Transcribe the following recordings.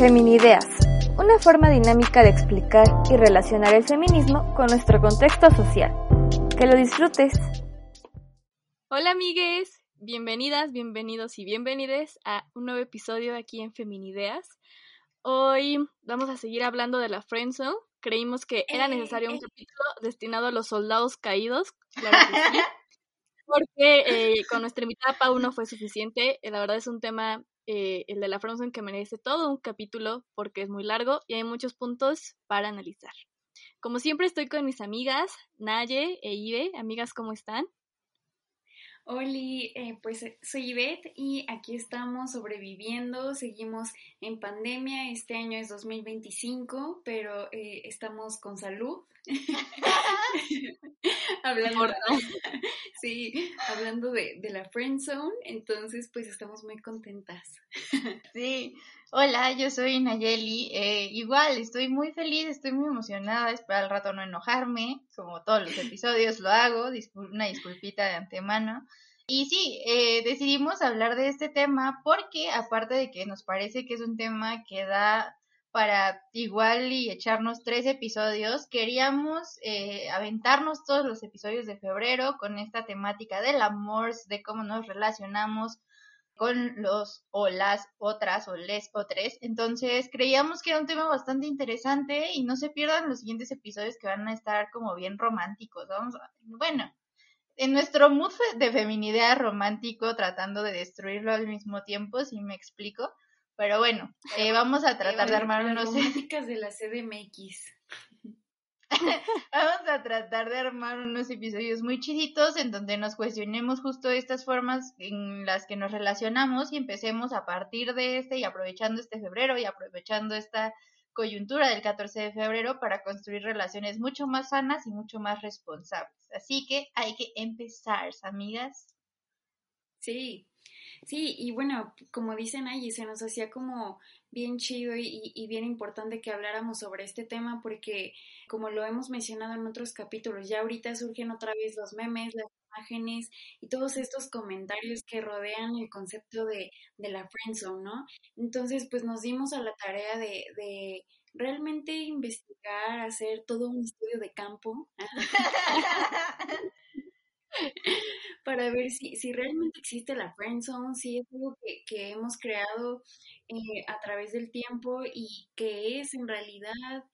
Feminideas, una forma dinámica de explicar y relacionar el feminismo con nuestro contexto social. Que lo disfrutes. Hola amigues, bienvenidas, bienvenidos y bienvenides a un nuevo episodio aquí en Feminideas. Hoy vamos a seguir hablando de la Friendzone. Creímos que era necesario un capítulo destinado a los soldados caídos, claro que sí, porque eh, con nuestra invitada Pau no fue suficiente. Eh, la verdad es un tema eh, el de la Frozen que merece todo un capítulo porque es muy largo y hay muchos puntos para analizar. Como siempre estoy con mis amigas Naye e Ibe. Amigas, ¿cómo están? Hola, eh, pues eh, soy Ivette y aquí estamos sobreviviendo, seguimos en pandemia, este año es 2025, pero eh, estamos con salud. hablando, sí, hablando de, de la friend zone, entonces pues estamos muy contentas. sí, hola, yo soy Nayeli, igual estoy muy feliz, estoy muy emocionada, espero al rato no enojarme, como todos los episodios lo hago, una disculpita de antemano. Y sí, eh, decidimos hablar de este tema porque aparte de que nos parece que es un tema que da para igual y echarnos tres episodios, queríamos eh, aventarnos todos los episodios de febrero con esta temática del amor, de cómo nos relacionamos con los o las otras o les o tres. Entonces creíamos que era un tema bastante interesante y no se pierdan los siguientes episodios que van a estar como bien románticos. Vamos a, bueno, en nuestro mood de feminidad romántico, tratando de destruirlo al mismo tiempo, si me explico. Pero bueno, eh, vamos a tratar de armar unos... Románticas de la CDMX. vamos a tratar de armar unos episodios muy chiditos en donde nos cuestionemos justo estas formas en las que nos relacionamos y empecemos a partir de este y aprovechando este febrero y aprovechando esta coyuntura del 14 de febrero para construir relaciones mucho más sanas y mucho más responsables. Así que hay que empezar, amigas. Sí, sí, y bueno, como dicen ahí, se nos hacía como bien chido y, y, bien importante que habláramos sobre este tema porque, como lo hemos mencionado en otros capítulos, ya ahorita surgen otra vez los memes, las imágenes y todos estos comentarios que rodean el concepto de, de la friendzone, ¿no? Entonces, pues nos dimos a la tarea de, de realmente investigar, hacer todo un estudio de campo para ver si, si realmente existe la friendzone, si es algo que, que hemos creado eh, a través del tiempo y que es en realidad,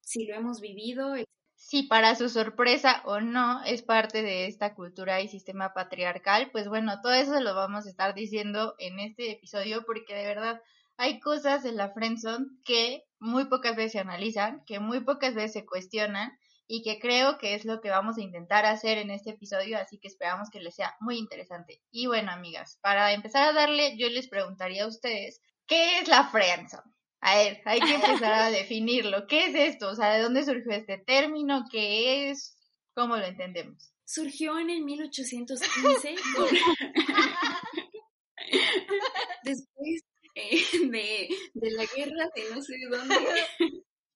si lo hemos vivido, si para su sorpresa o no es parte de esta cultura y sistema patriarcal, pues bueno, todo eso lo vamos a estar diciendo en este episodio porque de verdad hay cosas en la friendzone que muy pocas veces se analizan, que muy pocas veces se cuestionan y que creo que es lo que vamos a intentar hacer en este episodio, así que esperamos que les sea muy interesante. Y bueno, amigas, para empezar a darle, yo les preguntaría a ustedes, ¿qué es la friendzone? A ver, hay que empezar a definirlo. ¿Qué es esto? O sea, ¿de dónde surgió este término? ¿Qué es? ¿Cómo lo entendemos? Surgió en el 1815. Después eh, de, de, la guerra de no sé dónde.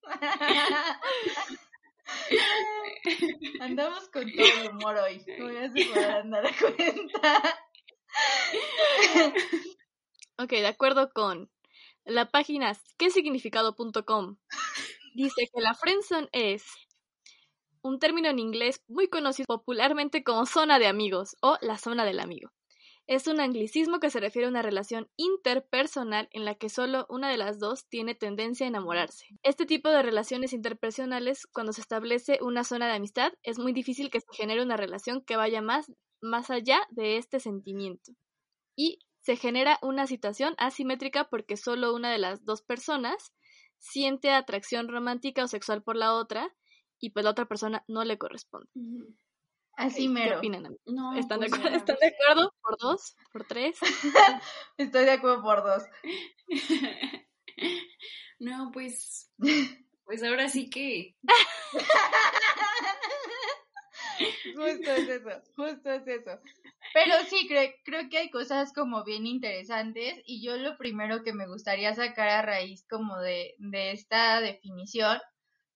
Andamos con todo el humor hoy. No voy a andar a cuenta. ok, de acuerdo con la página quesignificado.com dice que la friendzone es un término en inglés muy conocido popularmente como zona de amigos o la zona del amigo. Es un anglicismo que se refiere a una relación interpersonal en la que solo una de las dos tiene tendencia a enamorarse. Este tipo de relaciones interpersonales, cuando se establece una zona de amistad, es muy difícil que se genere una relación que vaya más, más allá de este sentimiento. Y se genera una situación asimétrica porque solo una de las dos personas siente atracción romántica o sexual por la otra y pues la otra persona no le corresponde. Así ¿Qué mero. No, ¿Están, de pues acuerdo? ya. ¿Están de acuerdo? ¿Por dos? ¿Por tres? Estoy de acuerdo por dos. no, pues, pues ahora sí que, Justo es eso, justo es eso. Pero sí, creo, creo que hay cosas como bien interesantes y yo lo primero que me gustaría sacar a raíz como de, de esta definición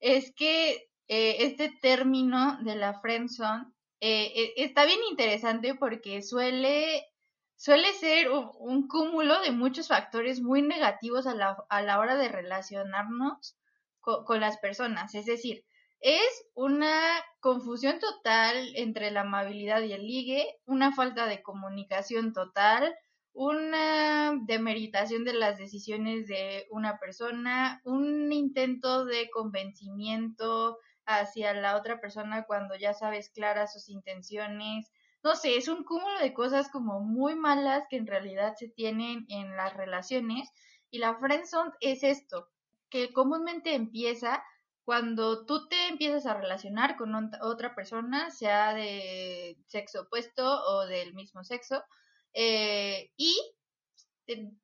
es que eh, este término de la friendzone eh, eh, está bien interesante porque suele, suele ser un, cúmulo de muchos factores muy negativos a la, a la hora de relacionarnos co- con las personas. Es decir, es una confusión total entre la amabilidad y el ligue, una falta de comunicación total, una demeritación de las decisiones de una persona, un intento de convencimiento hacia la otra persona cuando ya sabes claras sus intenciones. No sé, es un cúmulo de cosas como muy malas que en realidad se tienen en las relaciones y la friendzone es esto, que comúnmente empieza cuando tú te empiezas a relacionar con ot- otra persona, sea de sexo opuesto o del mismo sexo, eh, y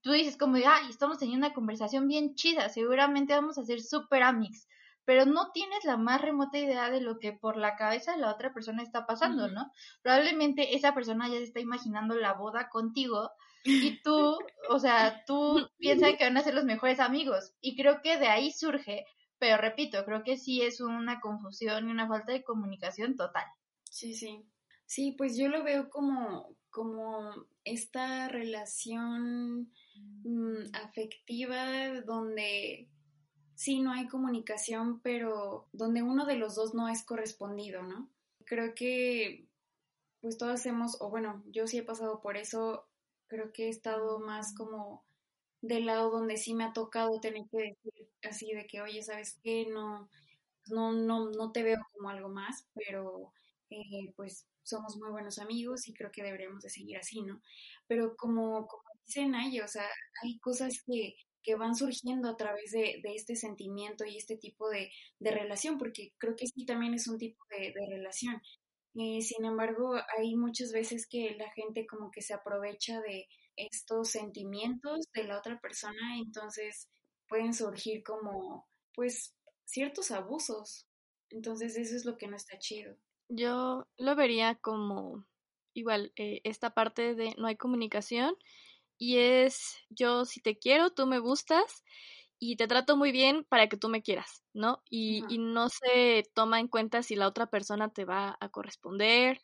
tú dices como ay, estamos teniendo una conversación bien chida, seguramente vamos a ser super amics, pero no tienes la más remota idea de lo que por la cabeza de la otra persona está pasando. ¿no? Probablemente esa persona ya se está imaginando la boda contigo y tú, o sea, tú piensas que van a ser los mejores amigos y creo que de ahí surge, pero repito, creo que sí es una confusión y una falta de comunicación total. Sí, sí. Sí, pues yo lo veo como, como esta relación mm, afectiva donde sí no hay comunicación, pero donde uno de los dos no es correspondido, ¿no? Creo que pues todas hemos, o bueno, yo sí he pasado por eso, creo que he estado más como del lado donde sí me ha tocado tener que decir así de que, oye, ¿sabes qué? No, no, no, no te veo como algo más, pero eh, pues somos muy buenos amigos y creo que deberíamos de seguir así, ¿no? Pero como, como dice Naya, o sea, hay cosas que, que van surgiendo a través de, este sentimiento y este tipo de, relación, porque creo que sí también es un tipo de, de relación. Eh, sin embargo, hay muchas veces que la gente como que se aprovecha de estos sentimientos de la otra persona, entonces pueden surgir como, pues, ciertos abusos. Entonces eso es lo que no está chido. Yo lo vería como igual, eh, esta parte de no hay comunicación y es yo si te quiero, tú me gustas y te trato muy bien para que tú me quieras, ¿no? Y, y no se toma en cuenta si la otra persona te va a corresponder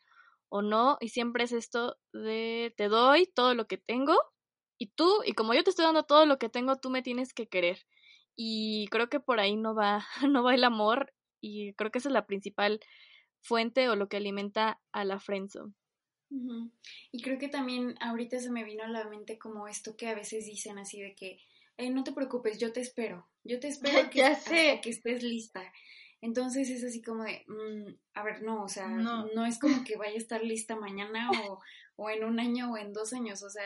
o no y siempre es esto de te doy todo lo que tengo y tú, y como yo te estoy dando todo lo que tengo, tú me tienes que querer. Y creo que por ahí no va, no va el amor y creo que esa es la principal fuente o lo que alimenta a la friendzone. Y creo que también ahorita se me vino a la mente como esto que a veces dicen así de que, "Eh, no te preocupes, yo te espero, yo te espero que, hasta que estés lista. Entonces es así como de, "Mm, a ver, no, o sea, No. no. es como que vaya a estar lista mañana o, o en un año o en dos años, o sea,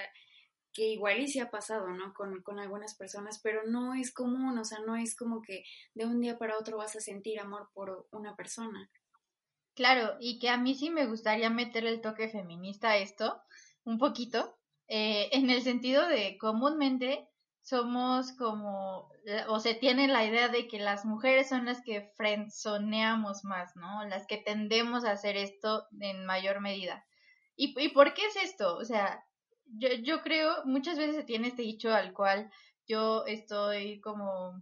que igual y sí ha pasado, ¿no? Con, con algunas personas, pero no es común, o sea, no es como que de un día para otro vas a sentir amor por una persona. Claro, y que a mí sí me gustaría meter el toque feminista a esto, un poquito, eh, en el sentido de comúnmente somos como, la- o se tiene la idea de que las mujeres son las que frenzoneamos más, ¿no? Las que tendemos a hacer esto en mayor medida. ¿Y, y por qué es esto? O sea, yo, yo creo, muchas veces se tiene este dicho al cual yo estoy como,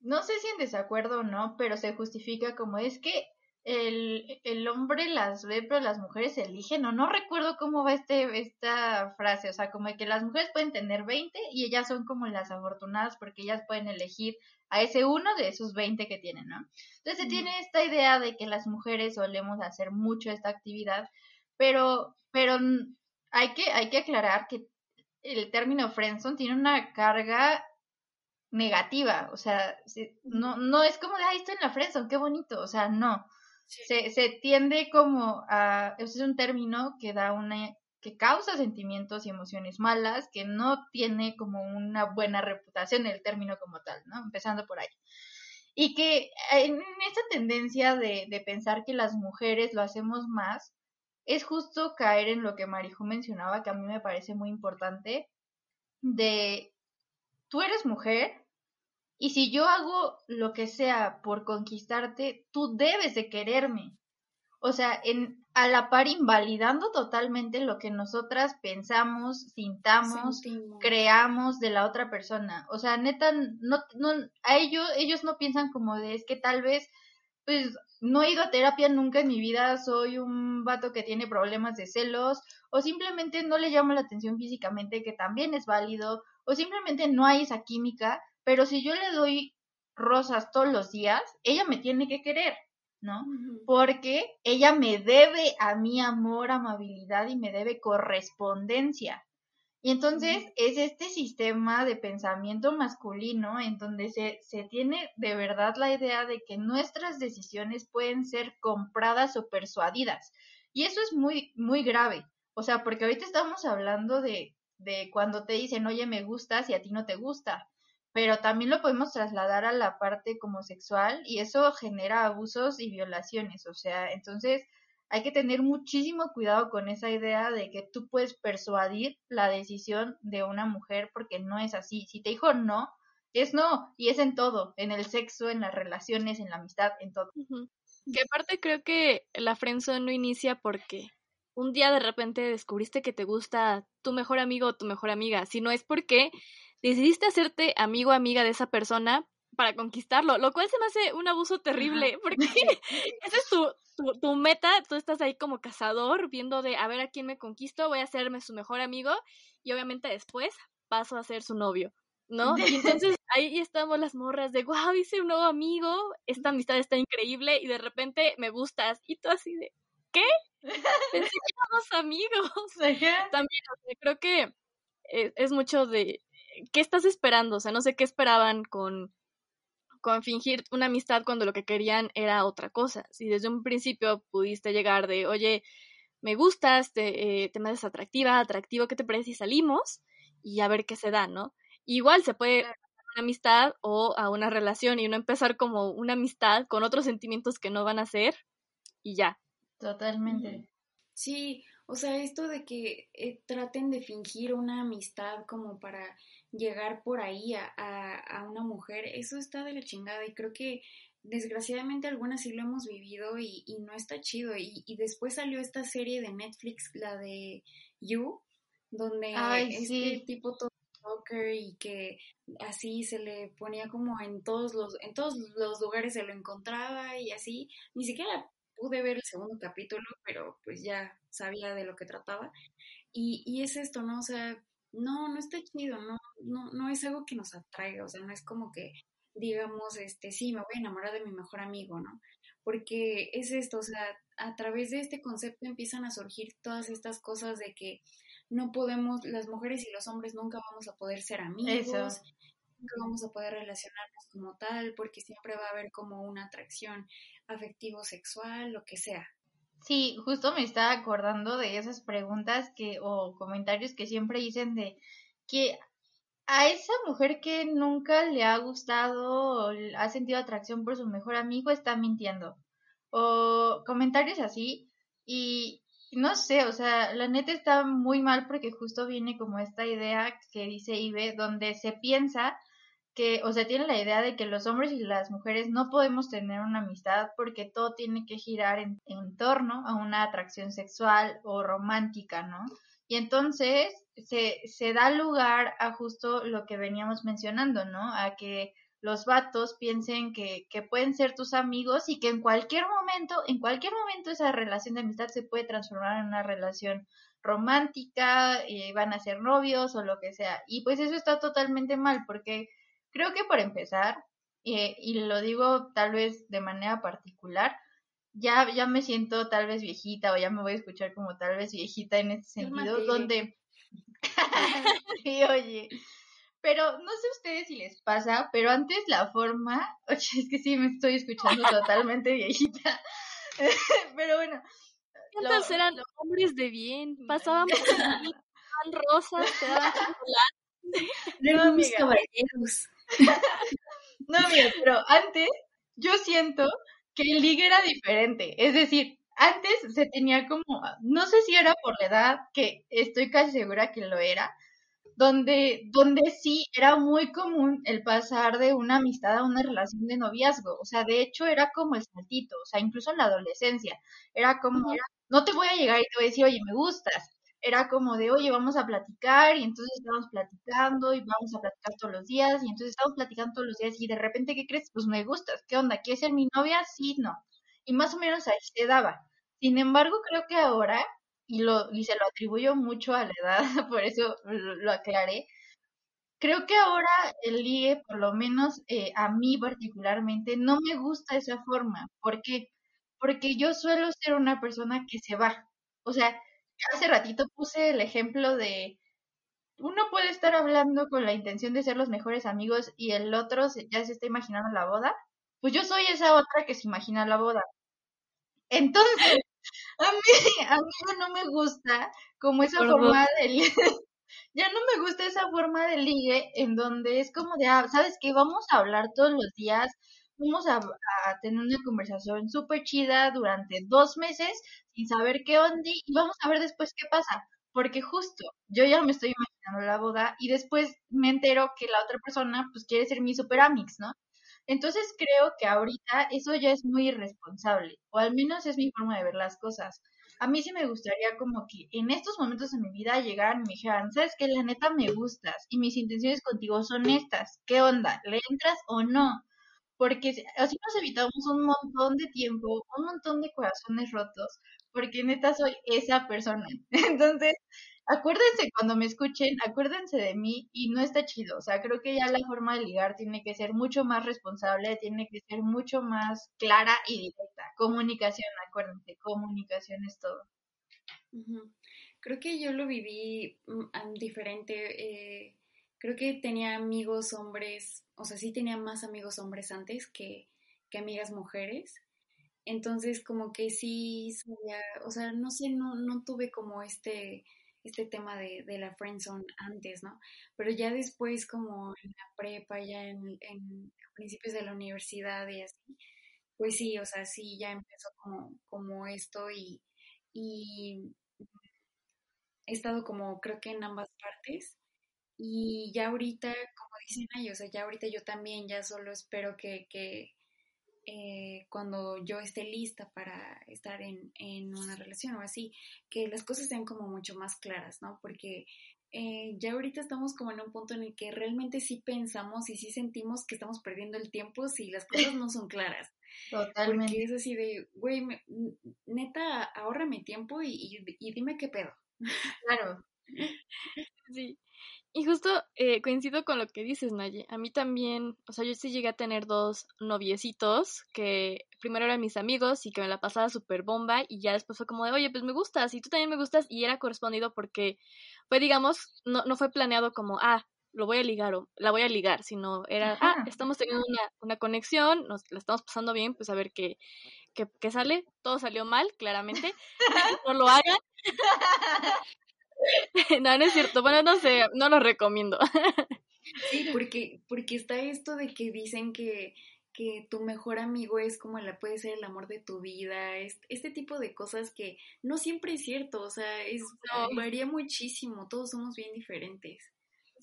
no sé si en desacuerdo o no, pero se justifica como es que el, el hombre las ve, pero las mujeres eligen, o no recuerdo cómo va este, esta frase, o sea, como que las mujeres pueden tener 20 y ellas son como las afortunadas porque ellas pueden elegir a ese uno de esos 20 que tienen, ¿no? Entonces se tiene esta idea de que las mujeres solemos hacer mucho esta actividad, pero, pero hay que, hay que aclarar que el término friendzone tiene una carga negativa, o sea, no, no es como de, ay, estoy en la friendzone, qué bonito, o sea, no, Se, se tiende como a, es un término que da una, que causa sentimientos y emociones malas, que no tiene como una buena reputación el término como tal, ¿no? Empezando por ahí. Y que en esta tendencia de, de pensar que las mujeres lo hacemos más, es justo caer en lo que Marijo mencionaba, que a mí me parece muy importante, de tú eres mujer y si yo hago lo que sea por conquistarte, tú debes de quererme. O sea, en, a la par invalidando totalmente lo que nosotras pensamos, sintamos, creamos de la otra persona. O sea, neta, no, no, a ellos, ellos no piensan como de, es que tal vez, pues, no he ido a terapia nunca en mi vida, soy un vato que tiene problemas de celos, o simplemente no le llamo la atención físicamente, que también es válido, o simplemente no hay esa química, pero si yo le doy rosas todos los días, ella me tiene que querer. ¿no? Porque ella me debe a mi amor, amabilidad y me debe correspondencia. Y entonces es este sistema de pensamiento masculino en donde se, se tiene de verdad la idea de que nuestras decisiones pueden ser compradas o persuadidas. Y eso es muy, muy grave. O sea, porque ahorita estamos hablando de, de cuando te dicen, oye, me gustas y a ti no te gusta pero también lo podemos trasladar a la parte como sexual y eso genera abusos y violaciones, o sea, entonces hay que tener muchísimo cuidado con esa idea de que tú puedes persuadir la decisión de una mujer porque no es así. Si te dijo no, es no, y es en todo, en el sexo, en las relaciones, en la amistad, en todo. Que aparte creo que la friendzone no inicia porque un día de repente descubriste que te gusta tu mejor amigo o tu mejor amiga, sino es porque decidiste hacerte amigo o amiga de esa persona para conquistarlo, lo cual se me hace un abuso terrible, porque esa es tu, tu, meta, tú estás ahí como cazador, viendo de a ver a quién me conquisto, voy a hacerme su mejor amigo y obviamente después paso a ser su novio, ¿no? Y entonces ahí estamos las morras de, wow, hice un nuevo amigo, esta amistad está increíble y de repente me gustas y tú así de, ¿qué? Pensé que éramos amigos. También, creo que es, es mucho de, ¿qué estás esperando? O sea, no sé qué esperaban con, con fingir una amistad cuando lo que querían era otra cosa. Si desde un principio pudiste llegar de, oye, me gustas, te, eh, te me haces atractiva, atractivo, ¿qué te parece si salimos? Y a ver qué se da, ¿no? Igual se puede a una amistad o a una relación y no empezar como una amistad con otros sentimientos que no van a ser y ya. Totalmente. Sí, o sea, esto de que eh, traten de fingir una amistad como para llegar por ahí a, a, una mujer, eso está de la chingada y creo que desgraciadamente algunas sí lo hemos vivido y, y no está chido. Y, y, después salió esta serie de Netflix, la de You, donde este tipo todo y que así se le ponía como en todos los en todos los lugares se lo encontraba y así. Ni siquiera pude ver el segundo capítulo pero pues ya sabía de lo que trataba. Y, y es esto no o sea no, no está chido, no, no, no es algo que nos atraiga, o sea, no es como que digamos, este, sí, me voy a enamorar de mi mejor amigo, ¿no? Porque es esto, o sea, a través de este concepto empiezan a surgir todas estas cosas de que no podemos, las mujeres y los hombres nunca vamos a poder ser amigos, nunca vamos a poder relacionarnos como tal, porque siempre va a haber como una atracción afectivo sexual, lo que sea. Sí, justo me estaba acordando de esas preguntas que o comentarios que siempre dicen de que a esa mujer que nunca le ha gustado o ha sentido atracción por su mejor amigo está mintiendo. O comentarios así y no sé, o sea, la neta está muy mal porque justo viene como esta idea que dice Ibe donde se piensa que, o sea, tiene la idea de que los hombres y las mujeres no podemos tener una amistad porque todo tiene que girar en, torno a una atracción sexual o romántica, ¿no? Y entonces se, se da lugar a justo lo que veníamos mencionando, ¿no? A que los vatos piensen que, que, pueden ser tus amigos y que en cualquier momento, en cualquier momento esa relación de amistad se puede transformar en una relación romántica y van a ser novios o lo que sea. Y pues eso está totalmente mal porque Creo que por empezar, eh, y lo digo tal vez de manera particular, ya, ya me siento tal vez viejita o ya me voy a escuchar como tal vez viejita en este sentido, donde... sí, oye. Pero no sé ustedes si les pasa, pero antes la forma, oye, es que sí me estoy escuchando totalmente viejita. pero bueno. ¿Cuántos eran los hombres de bien? Pasábamos rosas, te daban chocolate. No, caballeros. no, mira, pero antes, yo siento que el ligue era diferente. Es decir, antes se tenía como, no sé si era por la edad, que estoy casi segura que lo era, donde, donde sí era muy común el pasar de una amistad a una relación de noviazgo. O sea, de hecho era como el saltito, o sea, incluso en la adolescencia. Era como, no te voy a llegar y te voy a decir, oye, me gustas. Era como de, oye, vamos a platicar, y entonces estábamos platicando, y vamos a platicar todos los días, y entonces estábamos platicando todos los días, y de repente, ¿qué crees? Pues me gustas, ¿qué onda? ¿Quieres ser mi novia? Sí, no. Y más o menos ahí se daba. Sin embargo, creo que ahora y, lo, y se lo atribuyo mucho a la edad, por eso lo, aclaré. Creo que ahora el ligue, por lo menos eh, a mí particularmente, no me gusta esa forma. ¿Por qué? Porque yo suelo ser una persona que se va. O sea, hace ratito puse el ejemplo de uno puede estar hablando con la intención de ser los mejores amigos y el otro ya se está imaginando la boda. Pues yo soy esa otra que se imagina la boda. Entonces, a mí, a mí ya no me gusta como esa forma de ligue. ya no me gusta esa forma de ligue en donde es como de, ah, ¿sabes qué? Vamos a hablar todos los días, vamos a, a tener una conversación súper chida durante dos meses sin saber qué onda y vamos a ver después qué pasa. Porque justo yo ya me estoy imaginando la boda y después me entero que la otra persona pues quiere ser mi super amix, ¿no? Entonces creo que ahorita eso ya es muy irresponsable, o al menos es mi forma de ver las cosas. A mí sí me gustaría como que en estos momentos de mi vida llegaran y me dijeran, sabes que la neta me gustas y mis intenciones contigo son estas, ¿qué onda? ¿Le entras o no? Porque así nos evitamos un montón de tiempo, un montón de corazones rotos, porque neta soy esa persona. Entonces, acuérdense cuando me escuchen, acuérdense de mí y no está chido. O sea, creo que ya la forma de ligar tiene que ser mucho más responsable, tiene que ser mucho más clara y directa. Comunicación, acuérdense, comunicación es todo. Creo que yo lo viví mm, diferente. Eh, creo que tenía amigos hombres, o sea, sí tenía más amigos hombres antes que, que amigas mujeres. Entonces, como que sí sabía, o sea, no sé, no, no tuve como este este tema de, de la friendzone antes, ¿no? Pero ya después, como en la prepa, ya en, en principios de la universidad y así, pues sí, o sea, sí, ya empezó como, como esto y, y he estado como creo que en ambas partes y ya ahorita, como dicen ahí, o sea, ya ahorita yo también ya solo espero que, que eh, cuando yo esté lista para estar en, en, una relación o así, que las cosas sean como mucho más claras, ¿no? Porque eh, ya ahorita estamos como en un punto en el que realmente sí pensamos y sí sentimos que estamos perdiendo el tiempo si las cosas no son claras. Totalmente. Porque es así de, güey, neta, ahórrame tiempo y, y, y dime qué pedo. Claro. Sí. Y justo eh, coincido con lo que dices, Naye. A mí también, o sea, yo sí llegué a tener dos noviecitos que primero eran mis amigos y que me la pasaba súper bomba y ya después fue como de, oye, pues me gustas y tú también me gustas y era correspondido porque fue, digamos, no, no fue planeado como, ah, lo voy a ligar o la voy a ligar, sino era, ah, estamos teniendo una, una conexión, nos la estamos pasando bien, pues a ver qué, qué, qué sale. Todo salió mal, claramente. no lo hagan. no, no es cierto. Bueno, no sé, no lo recomiendo. sí, porque, porque está esto de que dicen que, que tu mejor amigo es como la puede ser el amor de tu vida, este, tipo de cosas que no siempre es cierto, o sea, es, varía muchísimo, todos somos bien diferentes.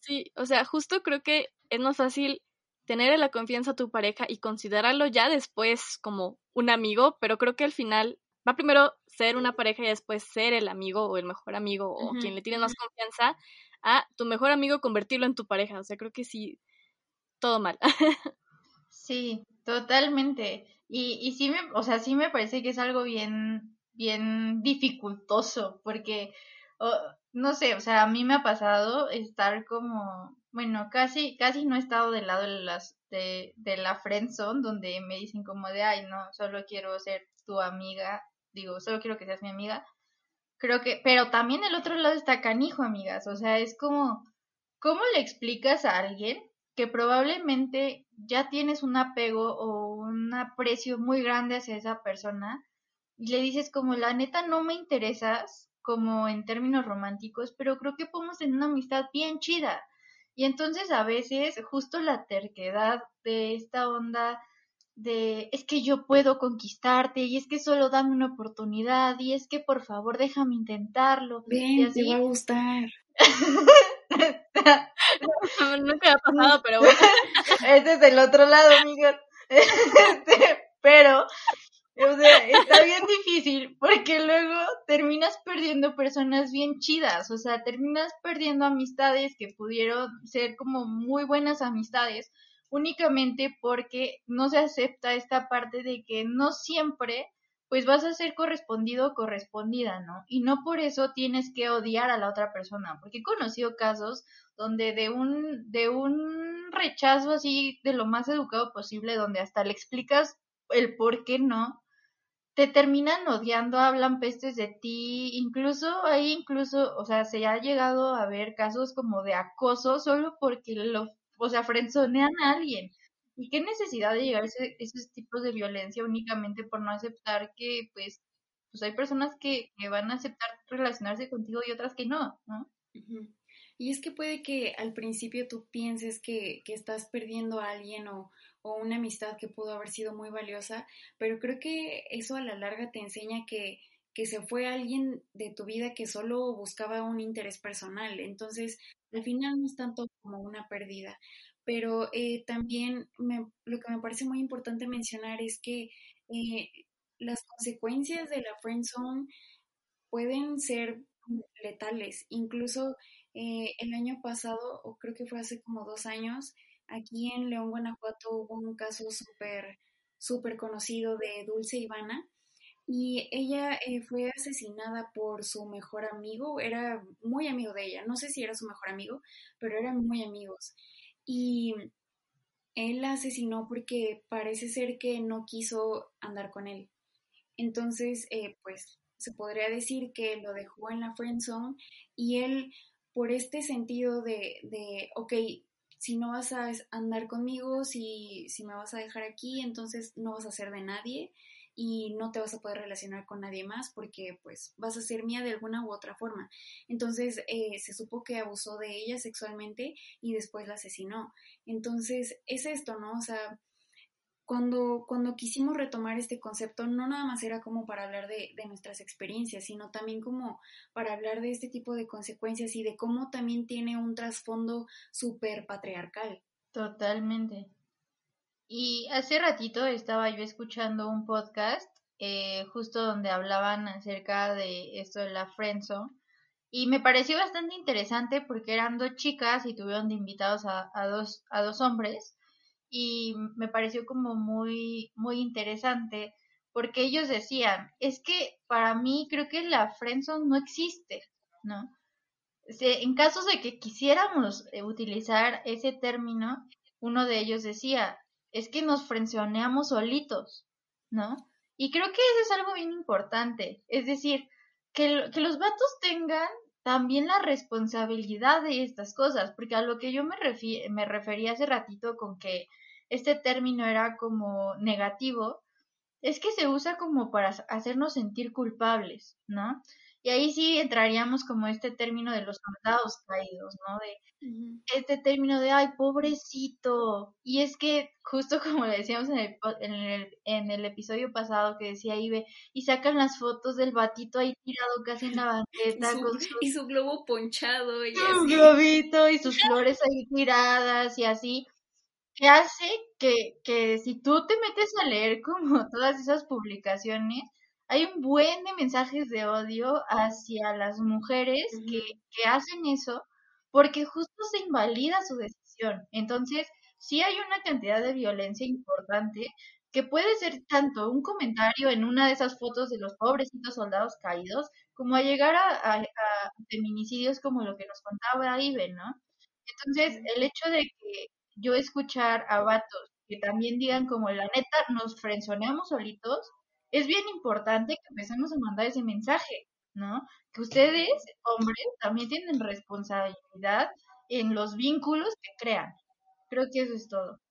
Sí, o sea, justo creo que es más fácil tener la confianza a tu pareja y considerarlo ya después como un amigo, pero creo que al final va primero ser una pareja y después ser el amigo o el mejor amigo o quien le tiene más confianza a tu mejor amigo convertirlo en tu pareja. O sea, creo que sí, todo mal. sí, totalmente. Y, y sí me, o sea, sí me parece que es algo bien, bien dificultoso, porque, no sé, o sea, a mí me ha pasado estar como, bueno, casi, casi no he estado del lado de las, de, de la friendzone, donde me dicen como de, ay, no, solo quiero ser tu amiga digo, solo quiero que seas mi amiga. Creo que, pero también el otro lado está canijo, amigas. O sea, es como, ¿cómo le explicas a alguien que probablemente ya tienes un apego o un aprecio muy grande hacia esa persona y le dices como, la neta no me interesas como en términos románticos, pero creo que podemos tener una amistad bien chida. Y entonces a veces justo la terquedad de esta onda de es que yo puedo conquistarte y es que solo dame una oportunidad y es que por favor déjame intentarlo. Ven, te va a gustar. Nunca ha pasado, pero bueno. Este es el otro lado, amigos. Este, pero o sea, está bien difícil porque luego terminas perdiendo personas bien chidas, o sea, terminas perdiendo amistades que pudieron ser como muy buenas amistades únicamente porque no se acepta esta parte de que no siempre pues vas a ser correspondido o correspondida, ¿no? Y no por eso tienes que odiar a la otra persona, porque he conocido casos donde de un de un rechazo así de lo más educado posible, donde hasta le explicas el por qué no, te terminan odiando, hablan pestes de ti, incluso ahí incluso, o sea, se ha llegado a ver casos como de acoso solo porque lo, o sea, frenzonean a alguien. ¿Y qué necesidad de llegar a esos tipos de violencia únicamente por no aceptar que, pues, pues hay personas que, que van a aceptar relacionarse contigo y otras que no, ¿no? Y es que puede que al principio tú pienses que, que estás perdiendo a alguien o, o una amistad que pudo haber sido muy valiosa, pero creo que eso a la larga te enseña que, que se fue alguien de tu vida que solo buscaba un interés personal. Entonces, al final no es tanto como una pérdida. Pero eh, también me, lo que me parece muy importante mencionar es que eh, las consecuencias de la friend zone pueden ser letales. Incluso eh, el año pasado, o creo que fue hace como dos años, Aquí en León, Guanajuato hubo un caso súper, súper conocido de Dulce Ivana y ella eh, fue asesinada por su mejor amigo, era muy amigo de ella, no sé si era su mejor amigo, pero eran muy amigos. Y él la asesinó porque parece ser que no quiso andar con él. Entonces, eh, pues se podría decir que lo dejó en la friend zone y él, por este sentido de, de ok, si no vas a andar conmigo, si, si me vas a dejar aquí, entonces no vas a ser de nadie y no te vas a poder relacionar con nadie más porque pues vas a ser mía de alguna u otra forma. Entonces eh, se supo que abusó de ella sexualmente y después la asesinó. Entonces es esto, ¿no? O sea, cuando, cuando quisimos retomar este concepto, no nada más era como para hablar de, de, nuestras experiencias, sino también como para hablar de este tipo de consecuencias y de cómo también tiene un trasfondo súper patriarcal. Totalmente. Y hace ratito estaba yo escuchando un podcast eh, justo donde hablaban acerca de esto de la friendzone y me pareció bastante interesante porque eran dos chicas y tuvieron de invitados a, dos, a dos hombres y me pareció como muy, muy interesante porque ellos decían, es que para mí creo que la friendzone no existe, ¿no? En casos de que quisiéramos utilizar ese término, uno de ellos decía, es que nos frenzoneamos solitos, ¿no? Y creo que eso es algo bien importante, es decir, que, que los vatos tengan también la responsabilidad de estas cosas, porque a lo que yo me, me refería hace ratito con que este término era como negativo, es que se usa como para hacernos sentir culpables, ¿no? Y ahí sí entraríamos como este término de los soldados caídos, ¿no? De este término de, ay, pobrecito. Y es que justo como le decíamos en el, en el, en el episodio pasado que decía Ibe, y sacan las fotos del batito ahí tirado casi en la banqueta. Y su, con su, y su globo ponchado. Y su globito y sus flores ahí tiradas y así que hace que, que si tú te metes a leer como todas esas publicaciones, hay un buen de mensajes de odio hacia las mujeres que, que hacen eso porque justo se invalida su decisión. Entonces, sí hay una cantidad de violencia importante que puede ser tanto un comentario en una de esas fotos de los pobrecitos soldados caídos, como a llegar a, a, a feminicidios como lo que nos contaba Ibe, ¿no? Entonces, el hecho de que yo escuchar a vatos que también digan como la neta nos frenzoneamos solitos, es bien importante que empecemos a mandar ese mensaje, ¿no? Que ustedes, hombres, también tienen responsabilidad en los vínculos que crean. Creo que eso es todo.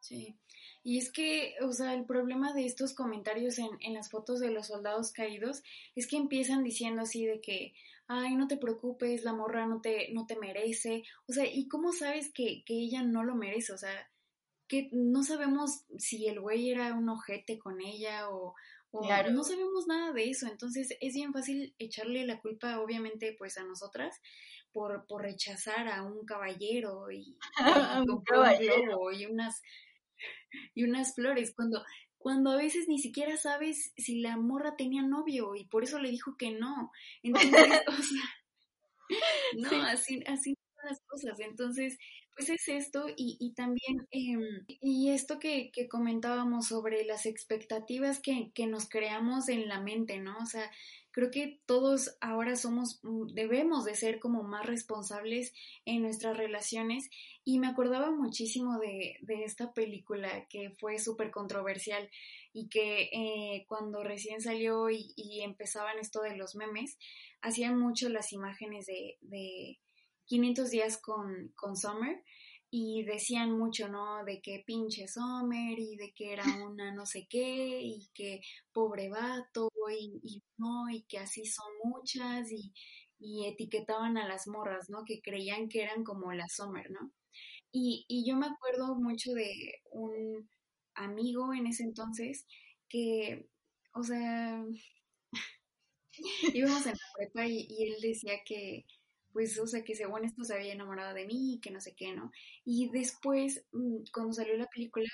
Sí. Y es que, o sea, el problema de estos comentarios en, en las fotos de los soldados caídos es que empiezan diciendo así de que, ay, no te preocupes, la morra no te, no te merece. O sea, ¿y cómo sabes que, que ella no lo merece? O sea, que no sabemos si el güey era un ojete con ella o, no sabemos nada de eso, entonces es bien fácil echarle la culpa obviamente pues a nosotras por, por rechazar a un caballero y, un caballero. y unas y unas flores cuando cuando a veces ni siquiera sabes si la morra tenía novio y por eso le dijo que no. Entonces, o sea, no, así, así son las cosas. Entonces, pues es esto y, y también, em, y esto que, que, comentábamos sobre las expectativas que, que nos creamos en la mente, ¿no? O sea, creo que todos ahora somos, mm, debemos de ser como más responsables en nuestras relaciones y me acordaba muchísimo de, de esta película que fue súper controversial y que eh, cuando recién salió y, y, empezaban esto de los memes, hacían mucho las imágenes de, de 500 días con, con Summer y decían mucho, ¿no? De que pinche Sommer y de que era una no sé qué y que pobre vato y, no, y que así son muchas y, y, etiquetaban a las morras, ¿no? Que creían que eran como la Sommer, ¿no? Y, y yo me acuerdo mucho de un amigo en ese entonces que, o sea, íbamos en la prepa y él decía que pues, o sea, que según esto se había enamorado de mí y que no sé qué, ¿no? Y después, mm, cuando salió la película,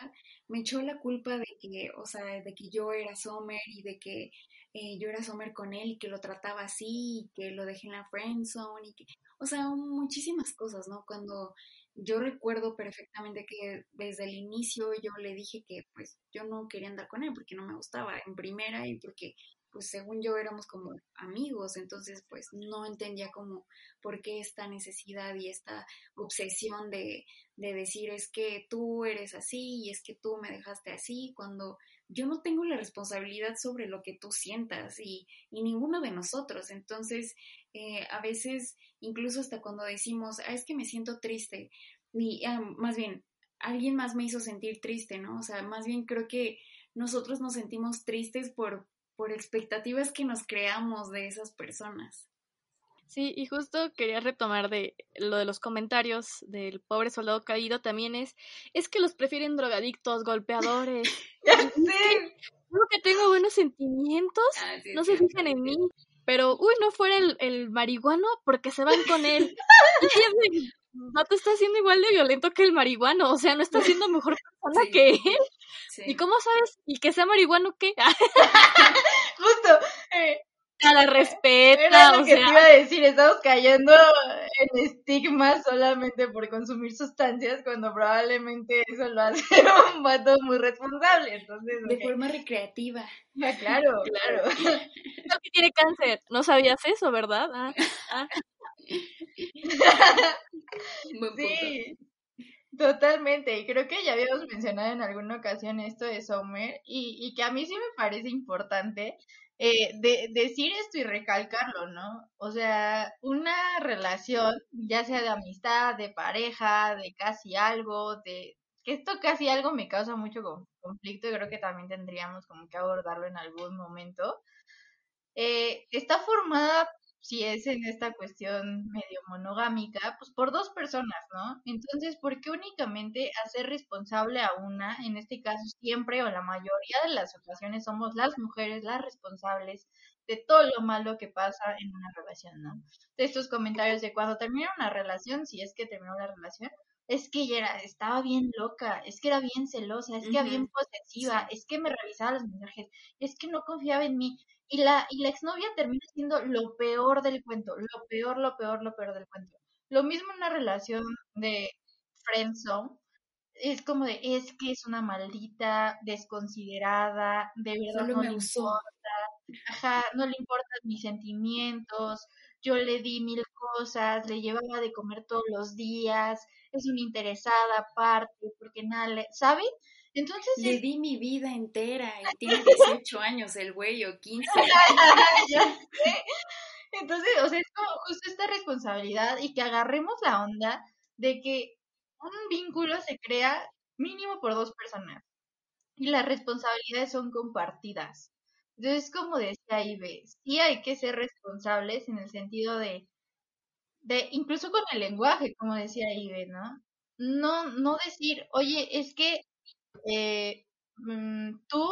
me echó la culpa de que, o sea, de que yo era Sommer y de que eh, yo era Sommer con él y que lo trataba así y que lo dejé en la friend zone y que, o sea, muchísimas cosas, ¿no? Cuando yo recuerdo perfectamente que desde el inicio yo le dije que pues yo no quería andar con él porque no me gustaba en primera y porque pues según yo éramos como amigos, entonces pues no entendía como por qué esta necesidad y esta obsesión de, de decir es que tú eres así y es que tú me dejaste así, cuando yo no tengo la responsabilidad sobre lo que tú sientas y, y ninguno de nosotros, entonces eh, a veces incluso hasta cuando decimos, ah, es que me siento triste, y ah, más bien, alguien más me hizo sentir triste, ¿no? O sea, más bien creo que nosotros nos sentimos tristes por, por expectativas que nos creamos de esas personas. Sí, y justo quería retomar de lo de los comentarios del pobre soldado caído también es, es que los prefieren drogadictos, golpeadores. Creo que tengo buenos sentimientos, ah, no se fijan en mí, pero uy, no fuera el, el marihuano porque se van con él. y te está siendo igual de violento que el marihuano, o sea, no está siendo mejor persona que él. ¿Y cómo sabes? ¿Y que sea marihuano qué? A la respeta. Era lo que te iba a decir, estamos cayendo en estigmas solamente por consumir sustancias cuando probablemente eso lo hace un vato muy responsable. Entonces, de forma recreativa. Ah, claro, claro. que tiene cáncer. No sabías eso, ¿verdad? Ah, ah. sí. Totalmente, y creo que ya habíamos mencionado en alguna ocasión esto de Sommer, y, y que a mí sí me parece importante eh, de, decir esto y recalcarlo, ¿no? O sea, una relación, ya sea de amistad, de pareja, de casi algo, de que esto casi algo me causa mucho conflicto y creo que también tendríamos como que abordarlo en algún momento. Eh, está formada si es en esta cuestión medio monogámica, pues por dos personas, ¿no? Entonces, ¿por qué únicamente hacer responsable a una? En este caso, siempre o la mayoría de las ocasiones somos las mujeres las responsables de todo lo malo que pasa en una relación, ¿no? De estos comentarios de cuando termina una relación, si es que terminó la relación, es que ella era, estaba bien loca, es que era bien celosa, es que era bien posesiva, es que me revisaba los mensajes, es que no confiaba en mí. Y la, y la exnovia termina siendo lo peor del cuento, lo peor, lo peor, lo peor del cuento. Lo mismo en una relación de friendzone, es como de, es que es una maldita, desconsiderada, de verdad no le importa, ajá, no le importan mis sentimientos, yo le di mil cosas, le llevaba de comer todos los días, es una interesada aparte, porque nada le, ¿sabe? Entonces le di mi vida entera y tiene 18 años el güey o 15. Entonces, o sea, es como justo esta responsabilidad y que agarremos la onda de que un vínculo se crea mínimo por dos personas y las responsabilidades son compartidas. Entonces, como decía Ibe, sí hay que ser responsables en el sentido de, de incluso con el lenguaje, como decía Ibe, ¿no? no, no decir, oye, es que eh, mm, tú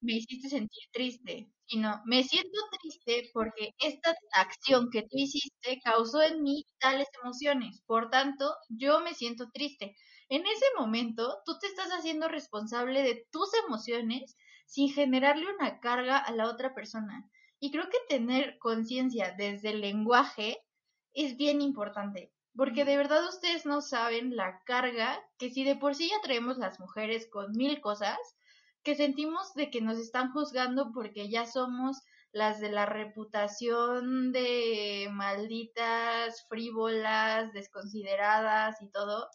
me hiciste sentir triste, sino me siento triste porque esta acción que tú hiciste causó en mí tales emociones, por tanto, yo me siento triste. En ese momento, tú te estás haciendo responsable de tus emociones sin generarle una carga a la otra persona. Y creo que tener conciencia desde el lenguaje es bien importante, porque de verdad ustedes no saben la carga que si de por sí ya traemos las mujeres con mil cosas, que sentimos de que nos están juzgando porque ya somos las de la reputación de malditas, frívolas, desconsideradas y todo.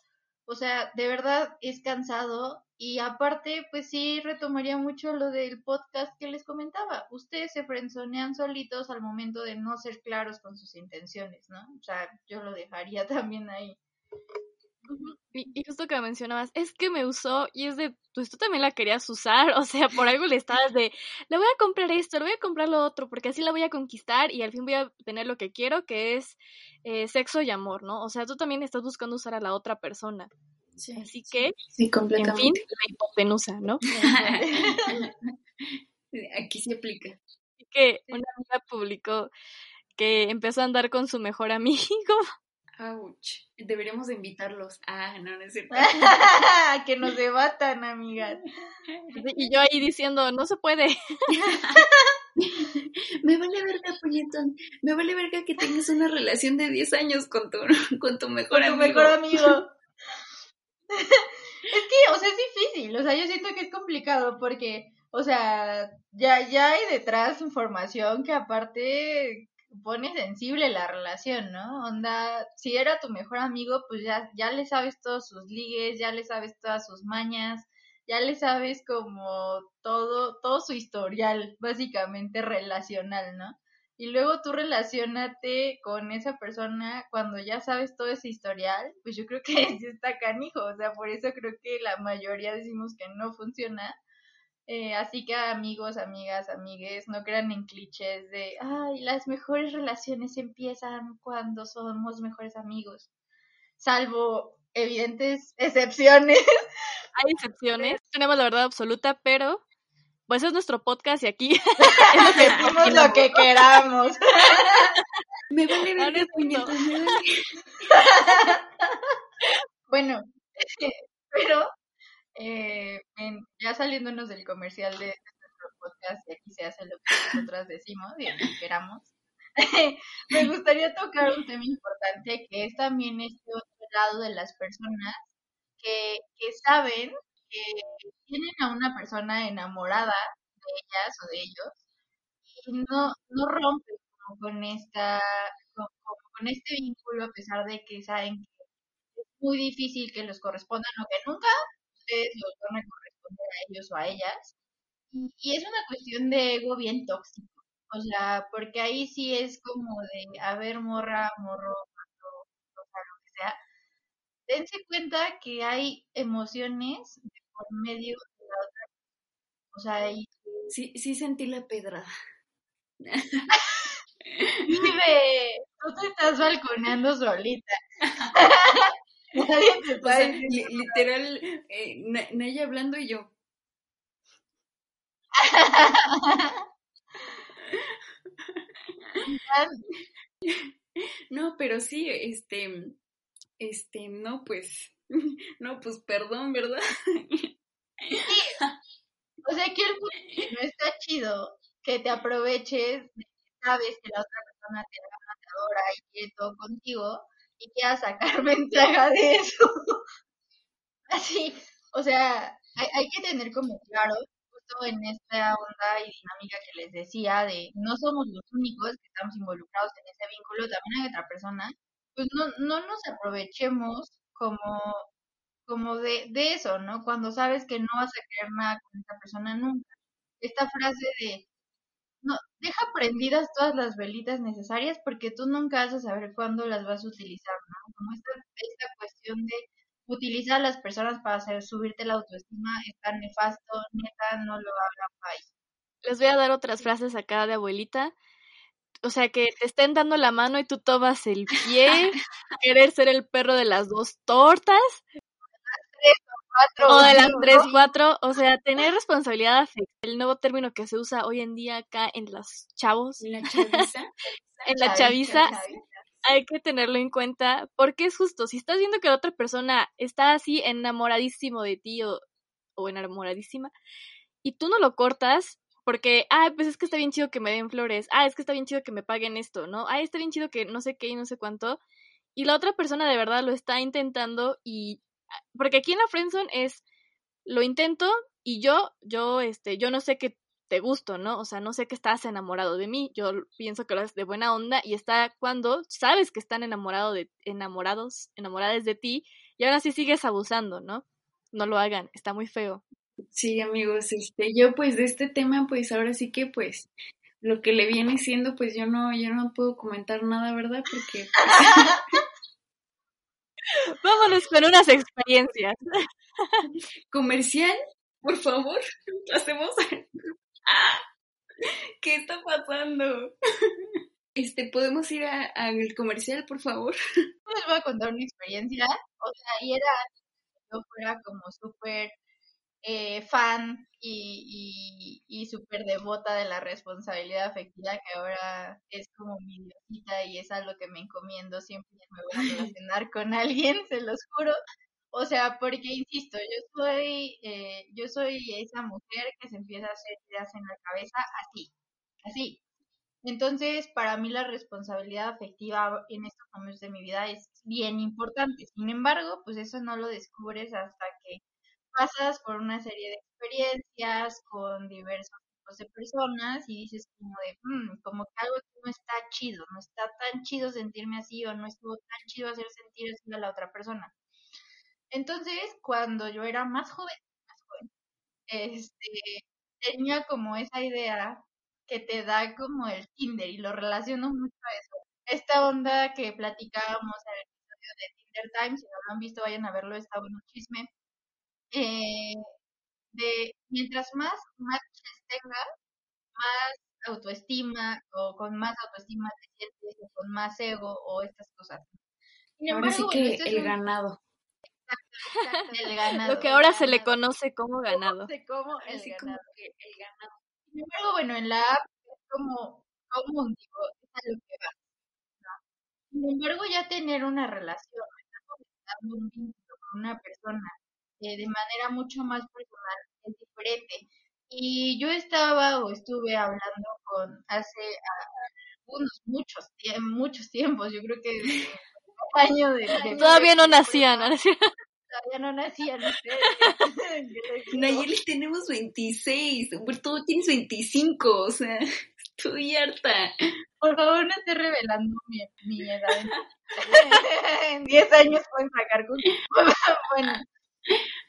O sea, de verdad es cansado y aparte, pues sí retomaría mucho lo del podcast que les comentaba. Ustedes se frenzonean solitos al momento de no ser claros con sus intenciones, ¿no? O sea, yo lo dejaría también ahí. Y, justo que mencionabas, es que me usó y es de, pues tú también la querías usar, o sea, por algo le estabas de, le voy a comprar esto, le voy a comprar lo otro, porque así la voy a conquistar y al fin voy a tener lo que quiero, que es eh, sexo y amor, ¿no? O sea, tú también estás buscando usar a la otra persona. Sí, así que, sí, completamente. en fin, la hipotenusa, ¿no? Aquí se aplica. Así que una amiga publicó que empezó a andar con su mejor amigo Ouch. Deberíamos de invitarlos. Ah, no, no es cierto. que nos debatan, amigas. Y yo ahí diciendo, no se puede. Me vale verga, puñetón. Me vale verga que tengas una relación de 10 años con tu, con tu mejor con tu amigo. mejor amigo. Es que, o sea, es difícil. O sea, yo siento que es complicado porque, o sea, ya, ya hay detrás información que aparte pone sensible la relación, ¿no? Onda, si era tu mejor amigo, pues ya, ya le sabes todos sus ligues, ya le sabes todas sus mañas, ya le sabes como todo, todo su historial, básicamente relacional, ¿no? Y luego tú relacionate con esa persona cuando ya sabes todo ese historial, pues yo creo que sí está canijo, o sea, por eso creo que la mayoría decimos que no funciona, eh, así que amigos, amigas, amigues, no crean en clichés de, ay, las mejores relaciones empiezan cuando somos mejores amigos, salvo evidentes excepciones. Hay excepciones, tenemos la verdad absoluta, pero pues es nuestro podcast y aquí es lo que, queramos. Me vale ver Bueno, pero eh, ya saliéndonos del comercial de nuestro podcast, y aquí se hace lo que nosotras decimos y lo que queramos, me gustaría tocar un tema importante que es también este otro lado de las personas que, que saben que tienen a una persona enamorada de ellas o de ellos y no, no rompen con esta con este vínculo a pesar de que saben que es muy difícil que los correspondan o que nunca ustedes los van a corresponder a ellos o a ellas. Y, es una cuestión de ego bien tóxico. O sea, porque ahí sí es como de, a ver, morra, morro, o sea, lo que sea. Dense cuenta que hay emociones por medio de la otra. O sea, ahí... Sí, sí sentí la pedrada. Vive, tú te estás balconeando solita. literal, eh, Naya hablando y yo. no, pero sí, este, este, no, pues, no, pues, perdón, ¿verdad? O sea, que no está chido que te aproveches, sabes que la otra persona te da y quiere todo contigo, y quiera sacar ventaja de eso. Así, o sea, hay, hay, que tener como claro, justo en esta onda y dinámica que les decía, de no somos los únicos que estamos involucrados en ese vínculo, también hay otra persona, pues no, no nos aprovechemos como, como de, de eso, ¿no? Cuando sabes que no vas a querer nada con esa persona nunca. Esta frase de no, deja prendidas todas las velitas necesarias porque tú nunca vas a saber cuándo las vas a utilizar, ¿no? Como esta, esta cuestión de utilizar a las personas para hacer subirte la autoestima está nefasto, neta, no lo hagan país. Les voy a dar otras frases acá de abuelita. O sea, que te estén dando la mano y tú tomas el pie, querer ser el perro de las dos tortas. 4 o de las 3, 4, o sea, tener responsabilidad afectiva, el nuevo término que se usa hoy en día acá en los chavos, En la chaviza. en la chaviza, hay que tenerlo en cuenta porque es justo, si estás viendo que la otra persona está así enamoradísimo de ti o, o enamoradísima y tú no lo cortas porque, ah, pues es que está bien chido que me den flores, ah, es que está bien chido que me paguen esto, ¿no? Ah, está bien chido que no sé qué y no sé cuánto. Y la otra persona de verdad lo está intentando y porque aquí en la friendzone es lo intento y yo yo este yo no sé que te gusto, ¿no? O sea, no sé que estás enamorado de mí, yo pienso que lo haces de buena onda y está cuando sabes que están enamorado de enamorados, enamoradas de ti y ahora sí sigues abusando, ¿no? No lo hagan, está muy feo. Sí, amigos, este, yo pues de este tema, pues ahora sí que pues lo que le viene siendo, pues yo no, yo no puedo comentar nada, ¿verdad? Porque pues, Vámonos con unas experiencias. comercial, por favor, ¿lo hacemos? ¿Qué está pasando? Este, ¿podemos ir al comercial, por favor? les voy a contar una experiencia. O sea, y era yo fuera como súper eh, fan y, y, y súper devota de la responsabilidad afectiva, que ahora es como mi diosita y es algo que me encomiendo siempre que me voy a relacionar con alguien, se los juro. O sea, porque insisto, yo soy, eh, yo soy esa mujer que se empieza a hacer ideas en la cabeza así, así. Entonces, para mí la responsabilidad afectiva en estos momentos de mi vida es bien importante. Sin embargo, pues eso no lo descubres hasta que pasas por una serie de experiencias con diversos tipos de personas y dices como de, "Mm, como que algo no está chido, no está tan chido sentirme así o no estuvo tan chido hacer sentir así a la otra persona. Entonces, cuando yo era más joven, más joven, este, tenía como esa idea que te da como el Tinder y lo relaciono mucho a eso. Esta onda que platicábamos en el episodio de Tinder Time, si no lo han visto, vayan a verlo, está bueno chisme. Eh, de mientras más matches tengas, más autoestima o con más autoestima te sientes o con más ego o estas cosas. Sin Ahora sí embargo, que bueno, es el un- ganado. exacto, el ganado. Lo que ahora se le conoce como ganado. Se como el sí como ganado. que el ganado. Sin embargo, bueno, en la app es como, como digo, es a lo que va. ¿no? Sin embargo, ya tener una relación, estar un vínculo con una persona eh, de manera mucho más personal es diferente. Y yo estaba o estuve hablando con hace ah, algunos, muchos, tie- muchos tiempos, yo creo que año de, de Todavía no nacían, todavía no nacían ustedes. Nayeli, tenemos 26, tú tienes 25, o sea, estoy harta. Por favor, no esté revelando mi, mi edad. En 10 años pueden sacar con Bueno,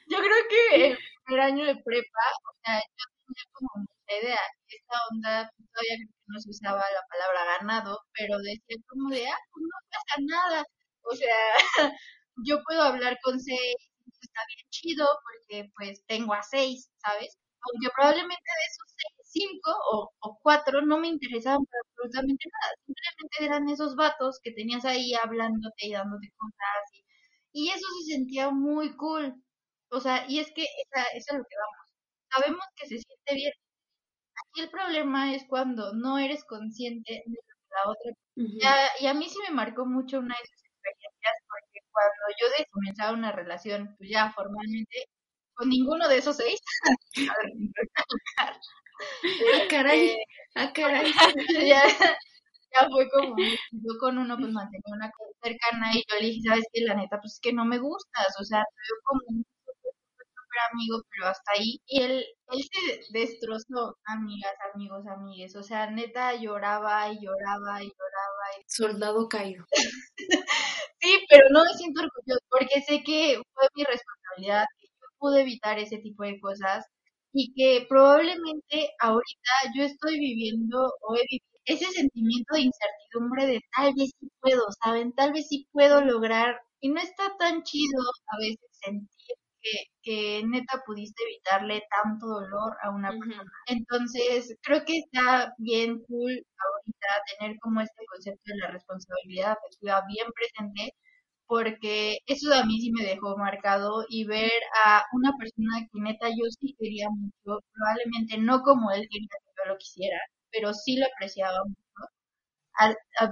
yo creo que el primer año de prepa, o sea, yo tenía como mucha idea. Esta onda, todavía creo que no se usaba la palabra ganado, pero decía como de, ah, pues no pasa nada. O sea, yo puedo hablar con seis, está bien chido, porque pues tengo a seis, ¿sabes? Aunque probablemente de esos seis, cinco o, o cuatro no me interesaban para absolutamente nada. Simplemente eran esos vatos que tenías ahí hablándote y dándote cosas. Y, y eso se sentía muy cool. O sea, y es que esa, eso es lo que vamos. Sabemos que se siente bien. Aquí el problema es cuando no eres consciente de lo que la otra Ujú. ya, y a mí sí me marcó mucho una de esas experiencias porque cuando yo de comenzar una relación, pues ya formalmente, con ninguno de esos seis, Ah, caray, este, ah, caray. ya, ya fue como, yo con uno pues mantenía una cosa cercana y yo le dije, ¿sabes qué? La neta, pues es que no me gustas, o sea, te veo como amigo, pero hasta ahí. Y él, él se destrozó, amigas, amigos, amigues, o sea, neta lloraba y lloraba y lloraba y Soldado caído. Sí, pero no me siento orgullosa porque sé que fue mi responsabilidad, que yo pude evitar ese tipo de cosas y que probablemente ahorita yo estoy viviendo o he vivido ese sentimiento de incertidumbre de tal vez sí puedo, ¿saben? Tal vez sí puedo lograr y no está tan chido a veces sentir que, que neta pudiste evitarle tanto dolor a una persona. Entonces, creo que está bien cool ahorita tener como este concepto de la responsabilidad afectiva bien presente, porque eso a mí sí me dejó marcado y ver a una persona que neta yo sí quería mucho, probablemente no como él quería que yo lo quisiera, pero sí lo apreciaba mucho,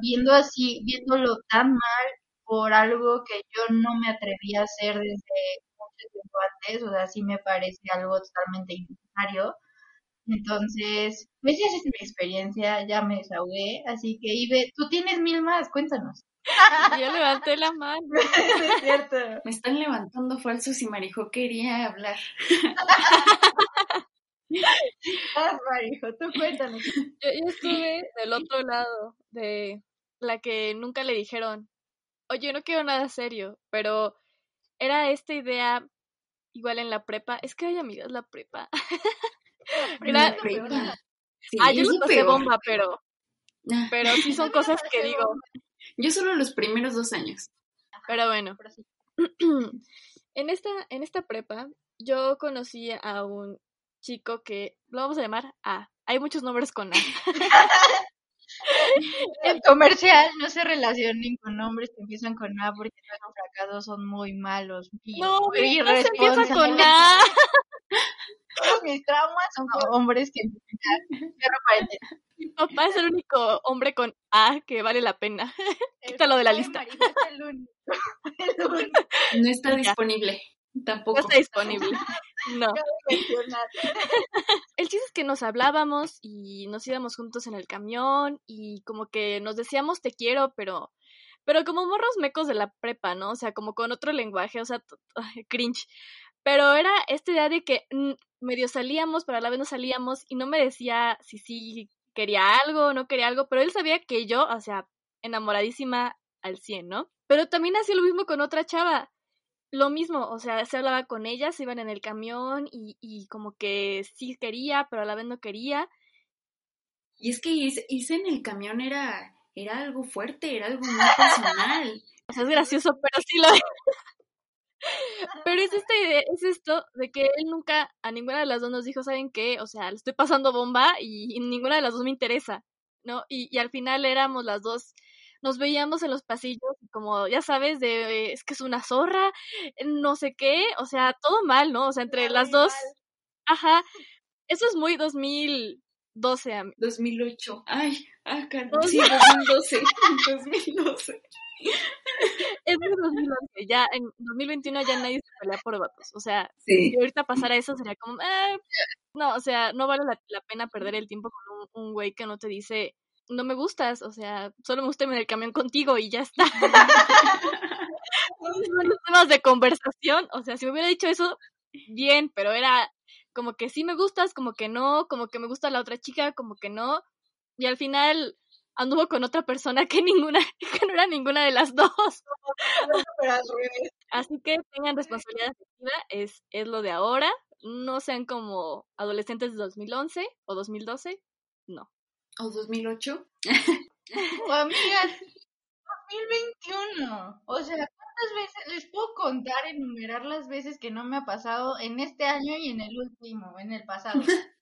viendo así, viéndolo tan mal por algo que yo no me atrevía a hacer desde tiempo antes, o sea, sí me parece algo totalmente innecesario. Entonces, pues esa es mi experiencia, ya me desahogué, así que Ibe, tú tienes mil más, cuéntanos. Yo levanté la mano. es cierto. Me están levantando falsos y Marijo quería hablar. ah, Marijo, tú cuéntanos. Yo, yo estuve del otro lado, de la que nunca le dijeron, oye, no quiero nada serio, pero era esta idea igual en la prepa. Es que hay amigas la prepa. Era, prepa. ah, yo no pasé bomba, pero, ah. pero sí son cosas que digo. Yo solo los primeros dos años. Pero bueno. en esta, en esta prepa, yo conocí a un chico que lo vamos a llamar A. Hay muchos nombres con A. En comercial no se relacionen con nombres que empiezan con A porque los fracasos son muy malos. no, muy no se empieza con A. Todos mis traumas son con hombres que empiezan Mi papá es el único hombre con A que vale la pena. Quítalo de la lista. No está disponible. Tampoco. No está disponible. No. El chiste es que nos hablábamos y nos íbamos juntos en el camión y como que nos decíamos te quiero, pero pero como morros mecos de la prepa, ¿no? O sea, como con otro lenguaje, o sea, cringe. Pero era esta idea de que medio salíamos, pero a la vez no salíamos y no me decía si sí quería algo o no quería algo, pero él sabía que yo, o sea, enamoradísima al 100, ¿no? Pero también hacía lo mismo con otra chava lo mismo, o sea, se hablaba con ella, se iban en el camión y, y como que sí quería, pero a la vez no quería. Y es que irse, en el camión era, era algo fuerte, era algo muy personal. o sea, es gracioso, pero sí lo Pero es esta idea, es esto de que él nunca a ninguna de las dos nos dijo, ¿saben qué? O sea, le estoy pasando bomba y, y ninguna de las dos me interesa, ¿no? Y, y al final éramos las dos nos veíamos en los pasillos como, ya sabes, de es que es una zorra, no sé qué, o sea, todo mal, ¿no? O sea, entre las dos. Ajá. Eso es muy 2012, a 2008. Ay, ah, caramba. Sí, 2012. 2012. Es de 2011, ya en 2021 ya nadie se pelea por vatos, o sea, si ahorita pasara eso sería como, eh, no, o sea, no vale la, pena perder el tiempo con un, un güey que no te dice, no me gustas, o sea, solo me gusta ir en el camión contigo y ya está. los temas de conversación, o sea, si me hubiera dicho eso, bien, pero era como que sí me gustas, como que no, como que me gusta la otra chica, como que no, y al final anduvo con otra persona que ninguna, que no era ninguna de las dos. Así que tengan responsabilidad afectiva, es, es lo de ahora, no sean como adolescentes de 2011 o 2012, no. ¿O 2008? o amigas, 2021. O sea, ¿cuántas veces les puedo contar, enumerar las veces que no me ha pasado en este año y en el último, en el pasado?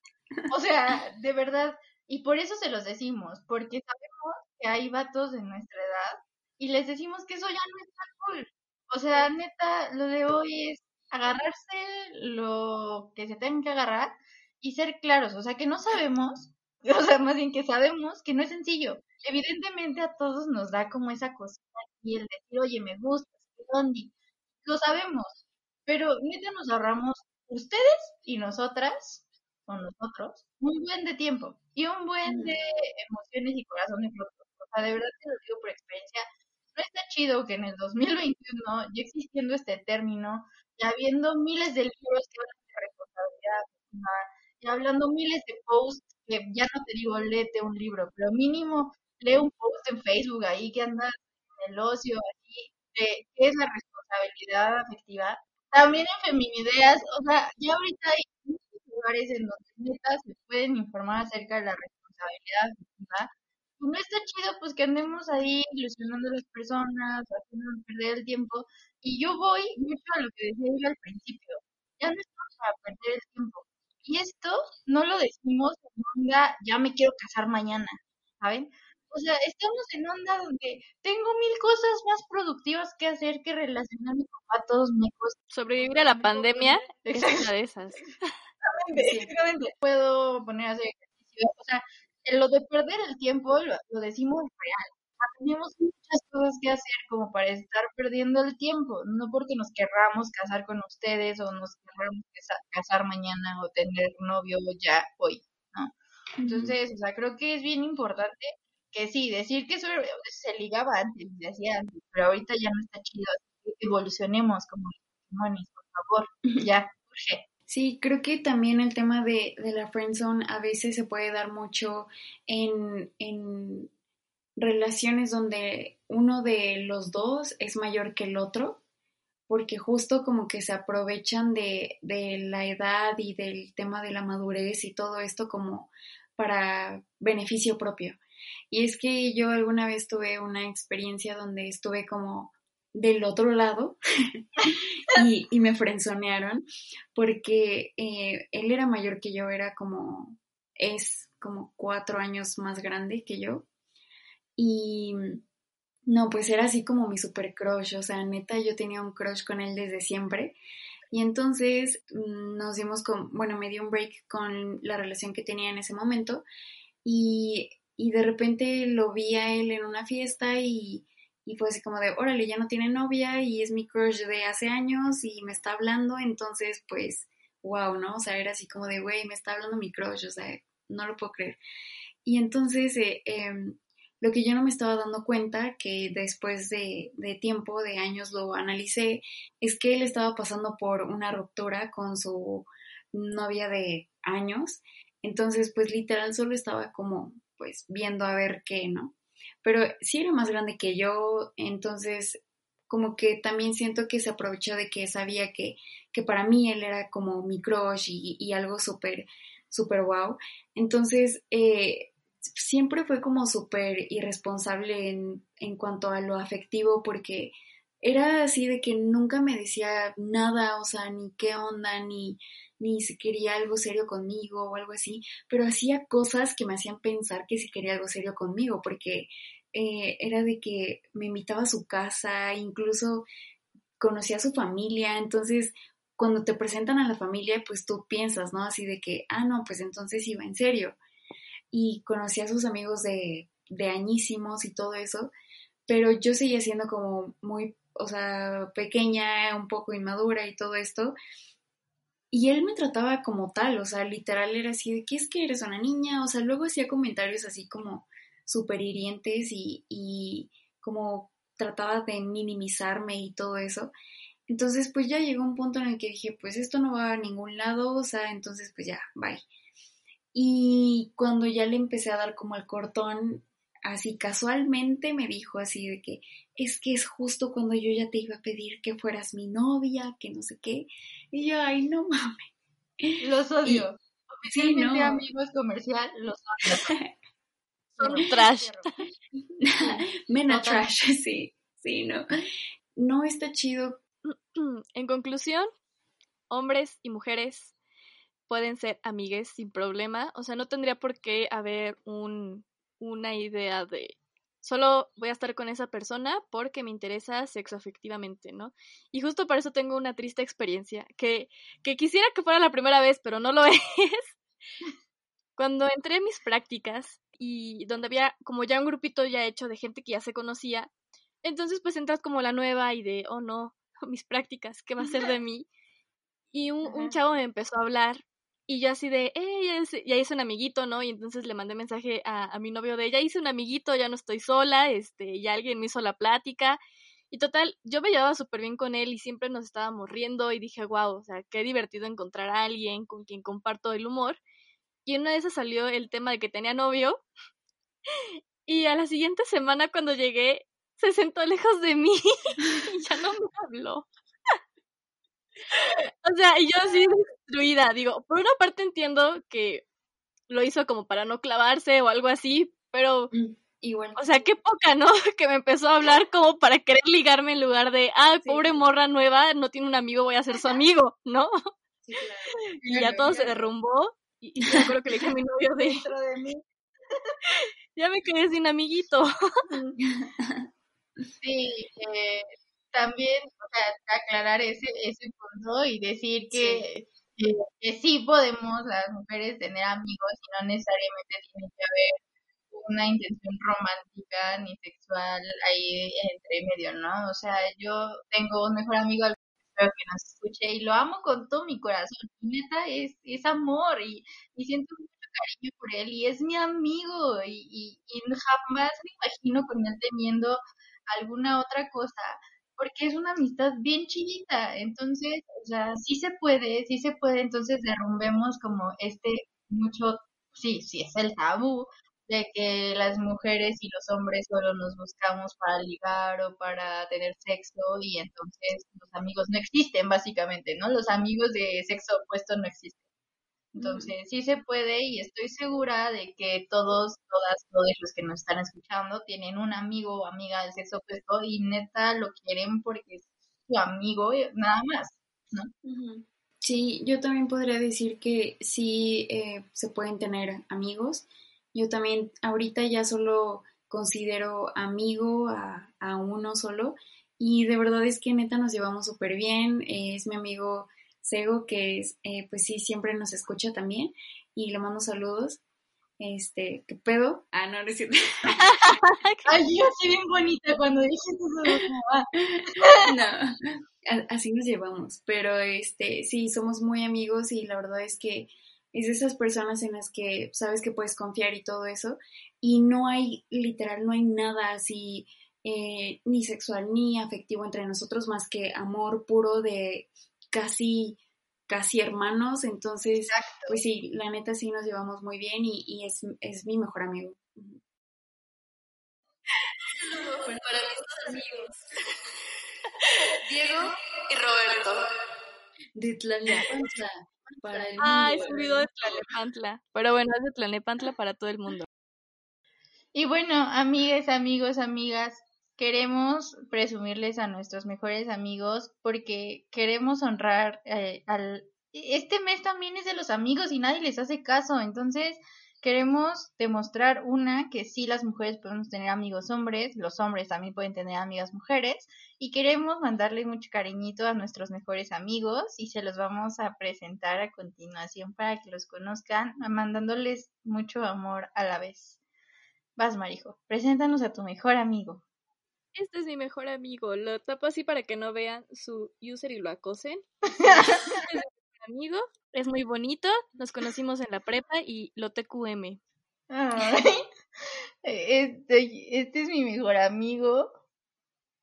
O sea, de verdad, y por eso se los decimos, porque sabemos que hay vatos de nuestra edad y les decimos que eso ya no está cool. O sea, neta, lo de hoy es agarrarse lo que se tengan que agarrar y ser claros. O sea, que no sabemos O sea, más bien que sabemos que no es sencillo. Evidentemente a todos nos da como esa cosita y el decir, oye, me gusta, ¿dónde? Lo sabemos, pero neta nos ahorramos ustedes y nosotras, o nosotros, un buen de tiempo y un buen de emociones y corazones rotos. O sea, de verdad te lo digo por experiencia. No está chido que en el 2021, ya existiendo este término, ya habiendo miles de libros que hablan de responsabilidad, ya hablando miles de posts que ya no te digo léete un libro, pero mínimo lee un post en Facebook ahí que andas en el ocio, ahí, de qué es la responsabilidad afectiva. También en Feminideas, o sea, ya ahorita hay muchos lugares en donde neta se pueden informar acerca de la responsabilidad afectiva. Y no está chido pues que andemos ahí ilusionando a las personas, haciendo perder el tiempo. Y yo voy mucho a lo que decía yo al principio. Ya no estamos para perder el tiempo y esto no lo decimos en onda, ya me quiero casar mañana, ¿saben? o sea, estamos en onda donde tengo mil cosas más productivas que hacer que relacionarme con patos, mecos. Sobrevivir a la pandemia es una de esas. Exactamente, Puedo poner a hacer ejercicio. O sea, lo de perder el tiempo lo, lo decimos real. Tenemos muchas cosas que hacer como para estar perdiendo el tiempo, no porque nos querramos casar con ustedes o nos querramos casar mañana o tener novio ya hoy, ¿no? Entonces, o sea, creo que es bien importante que sí, decir que eso se ligaba antes, se hacía antes, pero ahorita ya no está chido, evolucionemos como matrimonios, por favor, ya, urge. Sí, creo que también el tema de, de la friendzone a veces se puede dar mucho en, en relaciones donde uno de los dos es mayor que el otro, porque justo como que se aprovechan de, de la edad y del tema de la madurez y todo esto como para beneficio propio. Y es que yo alguna vez tuve una experiencia donde estuve como del otro lado y, y, me frenzonearon porque eh, él era mayor que yo, era como, es como cuatro años más grande que yo. Y no, pues era así como mi super crush, o sea, neta, yo tenía un crush con él desde siempre. Y entonces mm, nos dimos con, bueno, me dio un break con la relación que tenía en ese momento y, y de repente lo vi a él en una fiesta y, y fue así como de, órale, ya no tiene novia y es mi crush de hace años y me está hablando, entonces pues, wow, ¿no? O sea, era así como de, güey, me está hablando mi crush, o sea, no lo puedo creer. Y entonces, eh, em, lo que yo no me estaba dando cuenta, que después de, tiempo, de años lo analicé, es que él estaba pasando por una ruptura con su novia de años. Entonces, pues literal solo estaba como, pues, viendo a ver qué, ¿no? Pero sí era más grande que yo, entonces como que también siento que se aprovechó de que sabía que, que para mí él era como mi crush y, y algo súper, súper wow. Entonces, eh, siempre fue como súper irresponsable en, en cuanto a lo afectivo porque era así de que nunca me decía nada, o sea, ni qué onda, ni, ni si quería algo serio conmigo o algo así, pero hacía cosas que me hacían pensar que si quería algo serio conmigo, porque eh, era de que me invitaba a su casa, incluso conocía a su familia, entonces cuando te presentan a la familia, pues tú piensas, ¿no? Así de que, ah, no, pues entonces iba en serio. Y conocía a sus amigos de, de añísimos y todo eso, pero yo seguía siendo como muy, o sea, pequeña, un poco inmadura y todo esto. Y él me trataba como tal, o sea, literal era así de, ¿qué es que eres una niña? O sea, luego hacía comentarios así como súper hirientes y, y como trataba de minimizarme y todo eso. Entonces, pues ya llegó un punto en el que dije, pues esto no va a ningún lado, o sea, entonces pues ya, bye. Y cuando ya le empecé a dar como el cortón, así casualmente me dijo así de que es que es justo cuando yo ya te iba a pedir que fueras mi novia, que no sé qué. Y yo, ay, no mames. Los odio. Oficialmente amigos comercial, los odio. Son trash. Mena trash, sí, sí, no. No está chido. En conclusión, hombres y mujeres pueden ser amigues sin problema. O sea, no tendría por qué haber un, una idea de solo voy a estar con esa persona porque me interesa sexo afectivamente, ¿no? Y justo por eso tengo una triste experiencia, que, que quisiera que fuera la primera vez, pero no lo es. Cuando entré en mis prácticas y donde había como ya un grupito ya hecho de gente que ya se conocía, entonces pues entras como la nueva y de, oh no, mis prácticas, ¿qué va a ser de mí? Y un, un chavo me empezó a hablar y yo así de, eh, ya hice, un amiguito, ¿no? Y entonces le mandé mensaje a, a mi novio de, ya hice un amiguito, ya no estoy sola, este, ya alguien me hizo la plática. Y total, yo me llevaba súper bien con él y siempre nos estábamos riendo y dije, wow, o sea, qué divertido encontrar a alguien con quien comparto el humor. Y una de esas salió el tema de que tenía novio. Y a la siguiente semana cuando llegué, se sentó lejos de mí y ya no me habló. O sea, y yo así destruida, digo, por una parte entiendo que lo hizo como para no clavarse o algo así, pero mm. O sea, qué poca, ¿no? Que me empezó a hablar como para querer ligarme en lugar de, ah, pobre morra nueva, no tiene un amigo, voy a ser su amigo, ¿no? Sí, claro. Y ya todo se derrumbó y, y me acuerdo que le dije a mi novio de... Dentro de mí. Ya me quedé sin amiguito. Sí, eh, también, o sea, aclarar ese, ese punto y decir que, que, sí podemos las mujeres tener amigos y no necesariamente tiene que haber una intención romántica ni sexual ahí entre medio, ¿no? O sea, yo tengo un mejor amigo espero que nos escuche y lo amo con todo mi corazón. Y neta, es, es amor y, y siento mucho cariño por él y es mi amigo y, y, y jamás me imagino con él teniendo alguna otra cosa porque es una amistad bien chiquita, entonces, o sea, sí se puede, sí se puede, entonces derrumbemos como este mucho, sí, sí es el tabú de que las mujeres y los hombres solo nos buscamos para ligar o para tener sexo y entonces los amigos no existen básicamente, ¿no? Los amigos de sexo opuesto no existen. Entonces, sí se puede y estoy segura de que todos, todas, todos los que nos están escuchando tienen un amigo o amiga del sexo opuesto y neta lo quieren porque es su amigo, eh, nada más, ¿no? Sí, yo también podría decir que sí eh, se pueden tener amigos. Yo también ahorita ya solo considero amigo a, a uno solo y de verdad es que neta nos llevamos súper bien. es mi amigo Sego, que es, eh, pues sí, siempre nos escucha también y le mando saludos. Este, ¿qué pedo? Ah, no, no es cierto. Ay, yo soy bien bonita cuando dije eso. no, así nos llevamos, pero este, sí, somos muy amigos y la verdad es que es de esas personas en las que sabes que puedes confiar y todo eso, y no hay, literal, no hay nada así, eh, ni sexual ni afectivo entre nosotros más que amor puro de casi, casi hermanos, entonces, pues sí, la neta sí nos llevamos muy bien y, y es, es, mi mejor amigo. Bueno, para mis amigos, Diego y Roberto. De Tlalnepantla. Para el ah, es un video de Tlalnepantla. Pero bueno, es de Tlalnepantla para todo el mundo. Y bueno, amigas, amigos, amigas, queremos presumirles a nuestros mejores amigos porque queremos honrar eh, al... Este mes también es de los amigos y nadie les hace caso, entonces queremos demostrar una que sí las mujeres podemos tener amigos hombres, los hombres también pueden tener amigas mujeres y queremos mandarle mucho cariñito a nuestros mejores amigos y se los vamos a presentar a continuación para que los conozcan, mandándoles mucho amor a la vez. Vas, Marijo, preséntanos a tu mejor amigo este es mi mejor amigo. Lo tapo así para que no vean su user y lo acosen. es mi amigo, es muy bonito. Nos conocimos en la prepa y lo TQM. este, este es mi mejor amigo.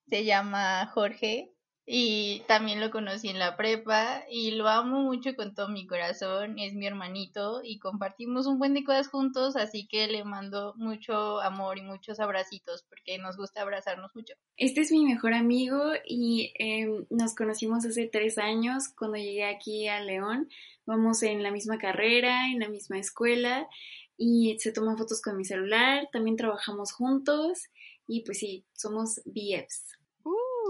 Se llama Jorge y también lo conocí en la prepa y lo amo mucho con todo mi corazón, es mi hermanito y compartimos un buen de cosas juntos, así que le mando mucho amor y muchos abracitos porque nos gusta abrazarnos mucho. Este es mi mejor amigo y em, nos conocimos hace tres años cuando llegué aquí a León, vamos en la misma carrera, en la misma escuela y se toman fotos con mi celular, también trabajamos juntos y pues sí, somos BFs.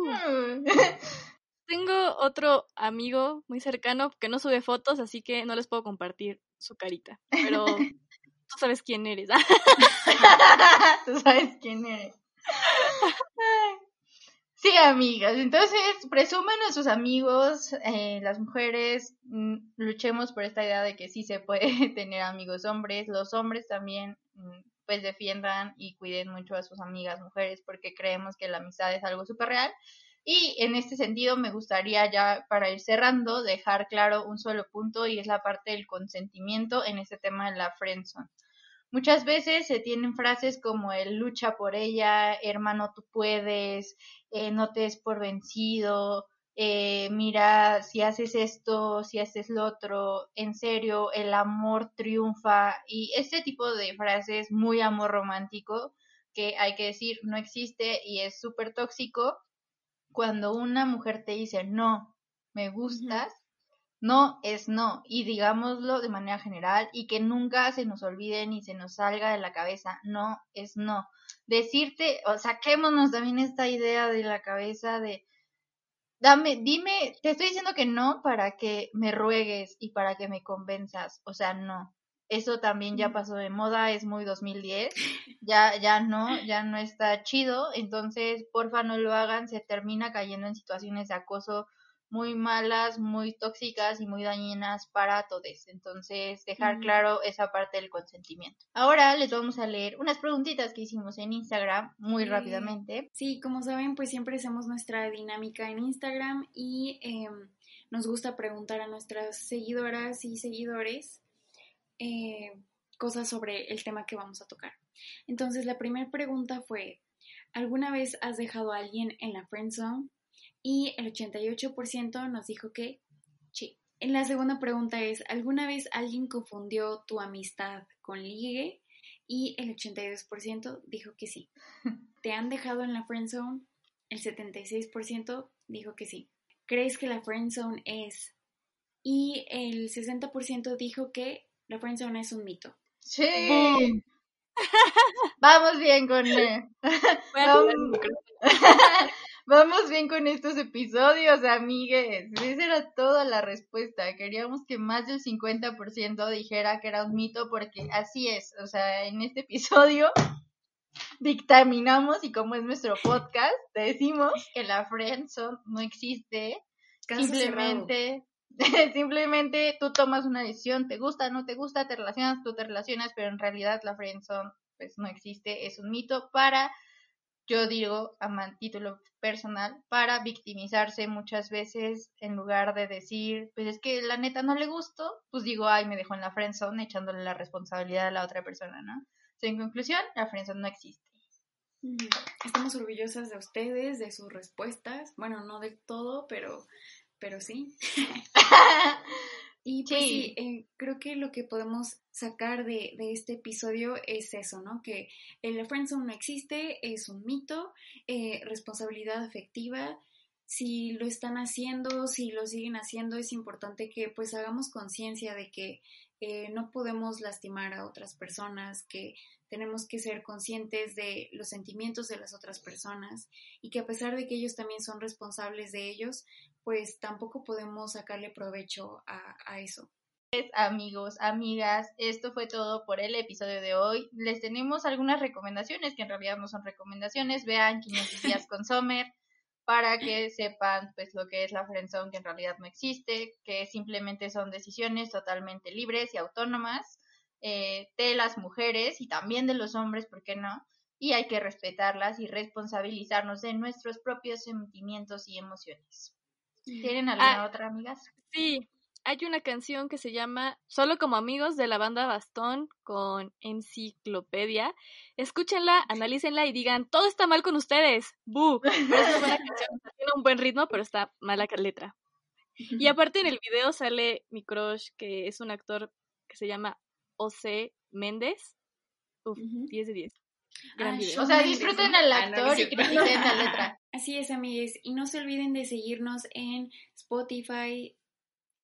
Tengo otro amigo muy cercano que no sube fotos, así que no les puedo compartir su carita. Pero tú sabes quién eres. tú sabes quién eres. Sí, amigas. Entonces, presuman a sus amigos, eh, las mujeres, mm, luchemos por esta idea de que sí se puede tener amigos hombres. Los hombres también, mm, pues defiendan y cuiden mucho a sus amigas mujeres porque creemos que la amistad es algo súper real. Y en este sentido me gustaría ya para ir cerrando dejar claro un solo punto y es la parte del consentimiento en este tema de la friendzone. Muchas veces se tienen frases como el lucha por ella, hermano tú puedes, eh, no te des por vencido, eh, mira, si haces esto, si haces lo otro, en serio, el amor triunfa y este tipo de frases muy amor romántico que hay que decir no existe y es súper tóxico. Cuando una mujer te dice no, me gustas, no es no y digámoslo de manera general y que nunca se nos olvide ni se nos salga de la cabeza, no es no. Decirte, o saquémonos también esta idea de la cabeza de dame, dime, te estoy diciendo que no para que me ruegues y para que me convenzas, o sea, no. eso también ya pasó de moda, es muy 2010, ya, ya no, ya no está chido, entonces porfa no lo hagan, se termina cayendo en situaciones de acoso muy malas, muy tóxicas y muy dañinas para todos. Entonces, dejar claro esa parte del consentimiento. Ahora les vamos a leer unas preguntitas que hicimos en Instagram muy rápidamente. Sí, como saben, pues siempre hacemos nuestra dinámica en Instagram y em, nos gusta preguntar a nuestras seguidoras y seguidores eh, cosas sobre el tema que vamos a tocar. Entonces, la primera pregunta fue, ¿alguna vez has dejado a alguien en la friend zone? Y el 88% nos dijo que sí. En la segunda pregunta es, ¿alguna vez alguien confundió tu amistad con ligue? Y el 82% dijo que sí. ¿Te han dejado en la friend zone? El 76% dijo que sí. ¿Crees que la friend zone es? Y el 60% dijo que la friend zone es un mito. Sí. Vamos bien con... Vamos bien con estos episodios, amigues. Esa era toda la respuesta. Queríamos que más del 50% dijera que era un mito porque así es. O sea, en este episodio dictaminamos y como es nuestro podcast, decimos que la friendzone no existe. simplemente simplemente tú tomas una decisión, te gusta, no te gusta, te relacionas, tú te relacionas, pero en realidad la friendzone pues no existe, es un mito para yo digo a título personal, para victimizarse muchas veces en lugar de decir, pues es que la neta no le gustó, pues digo, ay, me dejó en la friendzone echándole la responsabilidad a la otra persona, ¿no? En conclusión, la friendzone no existe. Estamos orgullosas de ustedes, de sus respuestas. Bueno, no de todo, pero, pero sí. Y pues sí, eh, creo que lo que podemos sacar de, de, este episodio es eso, ¿no? Que el friendzone no existe, es un mito, eh, responsabilidad afectiva. Si lo están haciendo, si lo siguen haciendo, es importante que pues hagamos conciencia de que eh, no podemos lastimar a otras personas, que tenemos que ser conscientes de los sentimientos de las otras personas y que a pesar de que ellos también son responsables de ellos, pues tampoco podemos sacarle provecho a, eso. Amigos, amigas, esto fue todo por el episodio de hoy. Les tenemos algunas recomendaciones que en realidad no son recomendaciones. Vean 500 días con Sommer para que sepan pues lo que es la friendzone que en realidad no existe, que simplemente son decisiones totalmente libres y autónomas eh, de las mujeres y también de los hombres, ¿por qué no? Y hay que respetarlas y responsabilizarnos de nuestros propios sentimientos y emociones. ¿Tienen alguna ah, otra, amigas? Sí, hay una canción que se llama Solo como amigos de la banda Bastón con Enciclopedia. Escúchenla, analícenla y digan, todo está mal con ustedes. ¡Bu! tiene un buen ritmo, pero está mala letra. Y aparte en el video sale mi crush, que es un actor que se llama José Méndez. Uf, 10 de 10. Gran video. O sea, disfruten al actor y critiquen la letra. Así es, amigues. Y no se olviden de seguirnos en Spotify,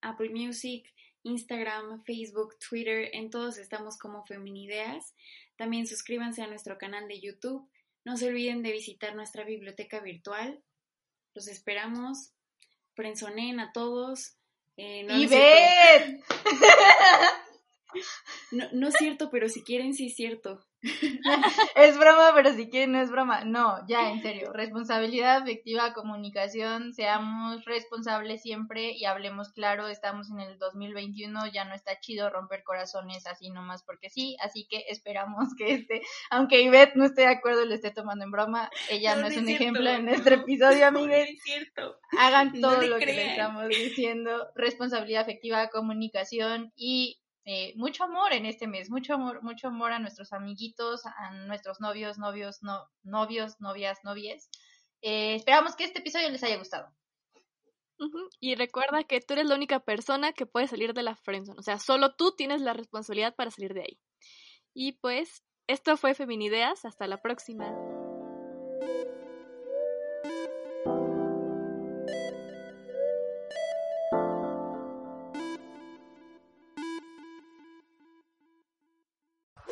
Apple Music, Instagram, Facebook, Twitter. En todos estamos como Feminideas. También suscríbanse a nuestro canal de YouTube. No se olviden de visitar nuestra biblioteca virtual. Los esperamos. Prensonen a todos. Eh, ¡Y ven! No, no es cierto, pero si quieren, sí es cierto. es broma, pero si quieren no es broma. No, ya, en serio. Responsabilidad afectiva, comunicación, seamos responsables siempre y hablemos claro. Estamos en el 2021, ya no está chido romper corazones así nomás porque sí. Así que esperamos que este, aunque Ivette no esté de acuerdo, lo esté tomando en broma. Ella no, es un ejemplo en nuestro episodio, amigos. Hagan todo lo que le estamos diciendo. Responsabilidad afectiva, comunicación y eh, mucho amor en este mes, mucho amor, mucho amor a nuestros amiguitos, a nuestros novios, novios, no, novios, novias, novies. Eh, esperamos que este episodio les haya gustado. Y recuerda que tú eres la única persona que puede salir de la friendzone, o sea, solo tú tienes la responsabilidad para salir de ahí. Y pues, esto fue Feminideas, hasta la próxima.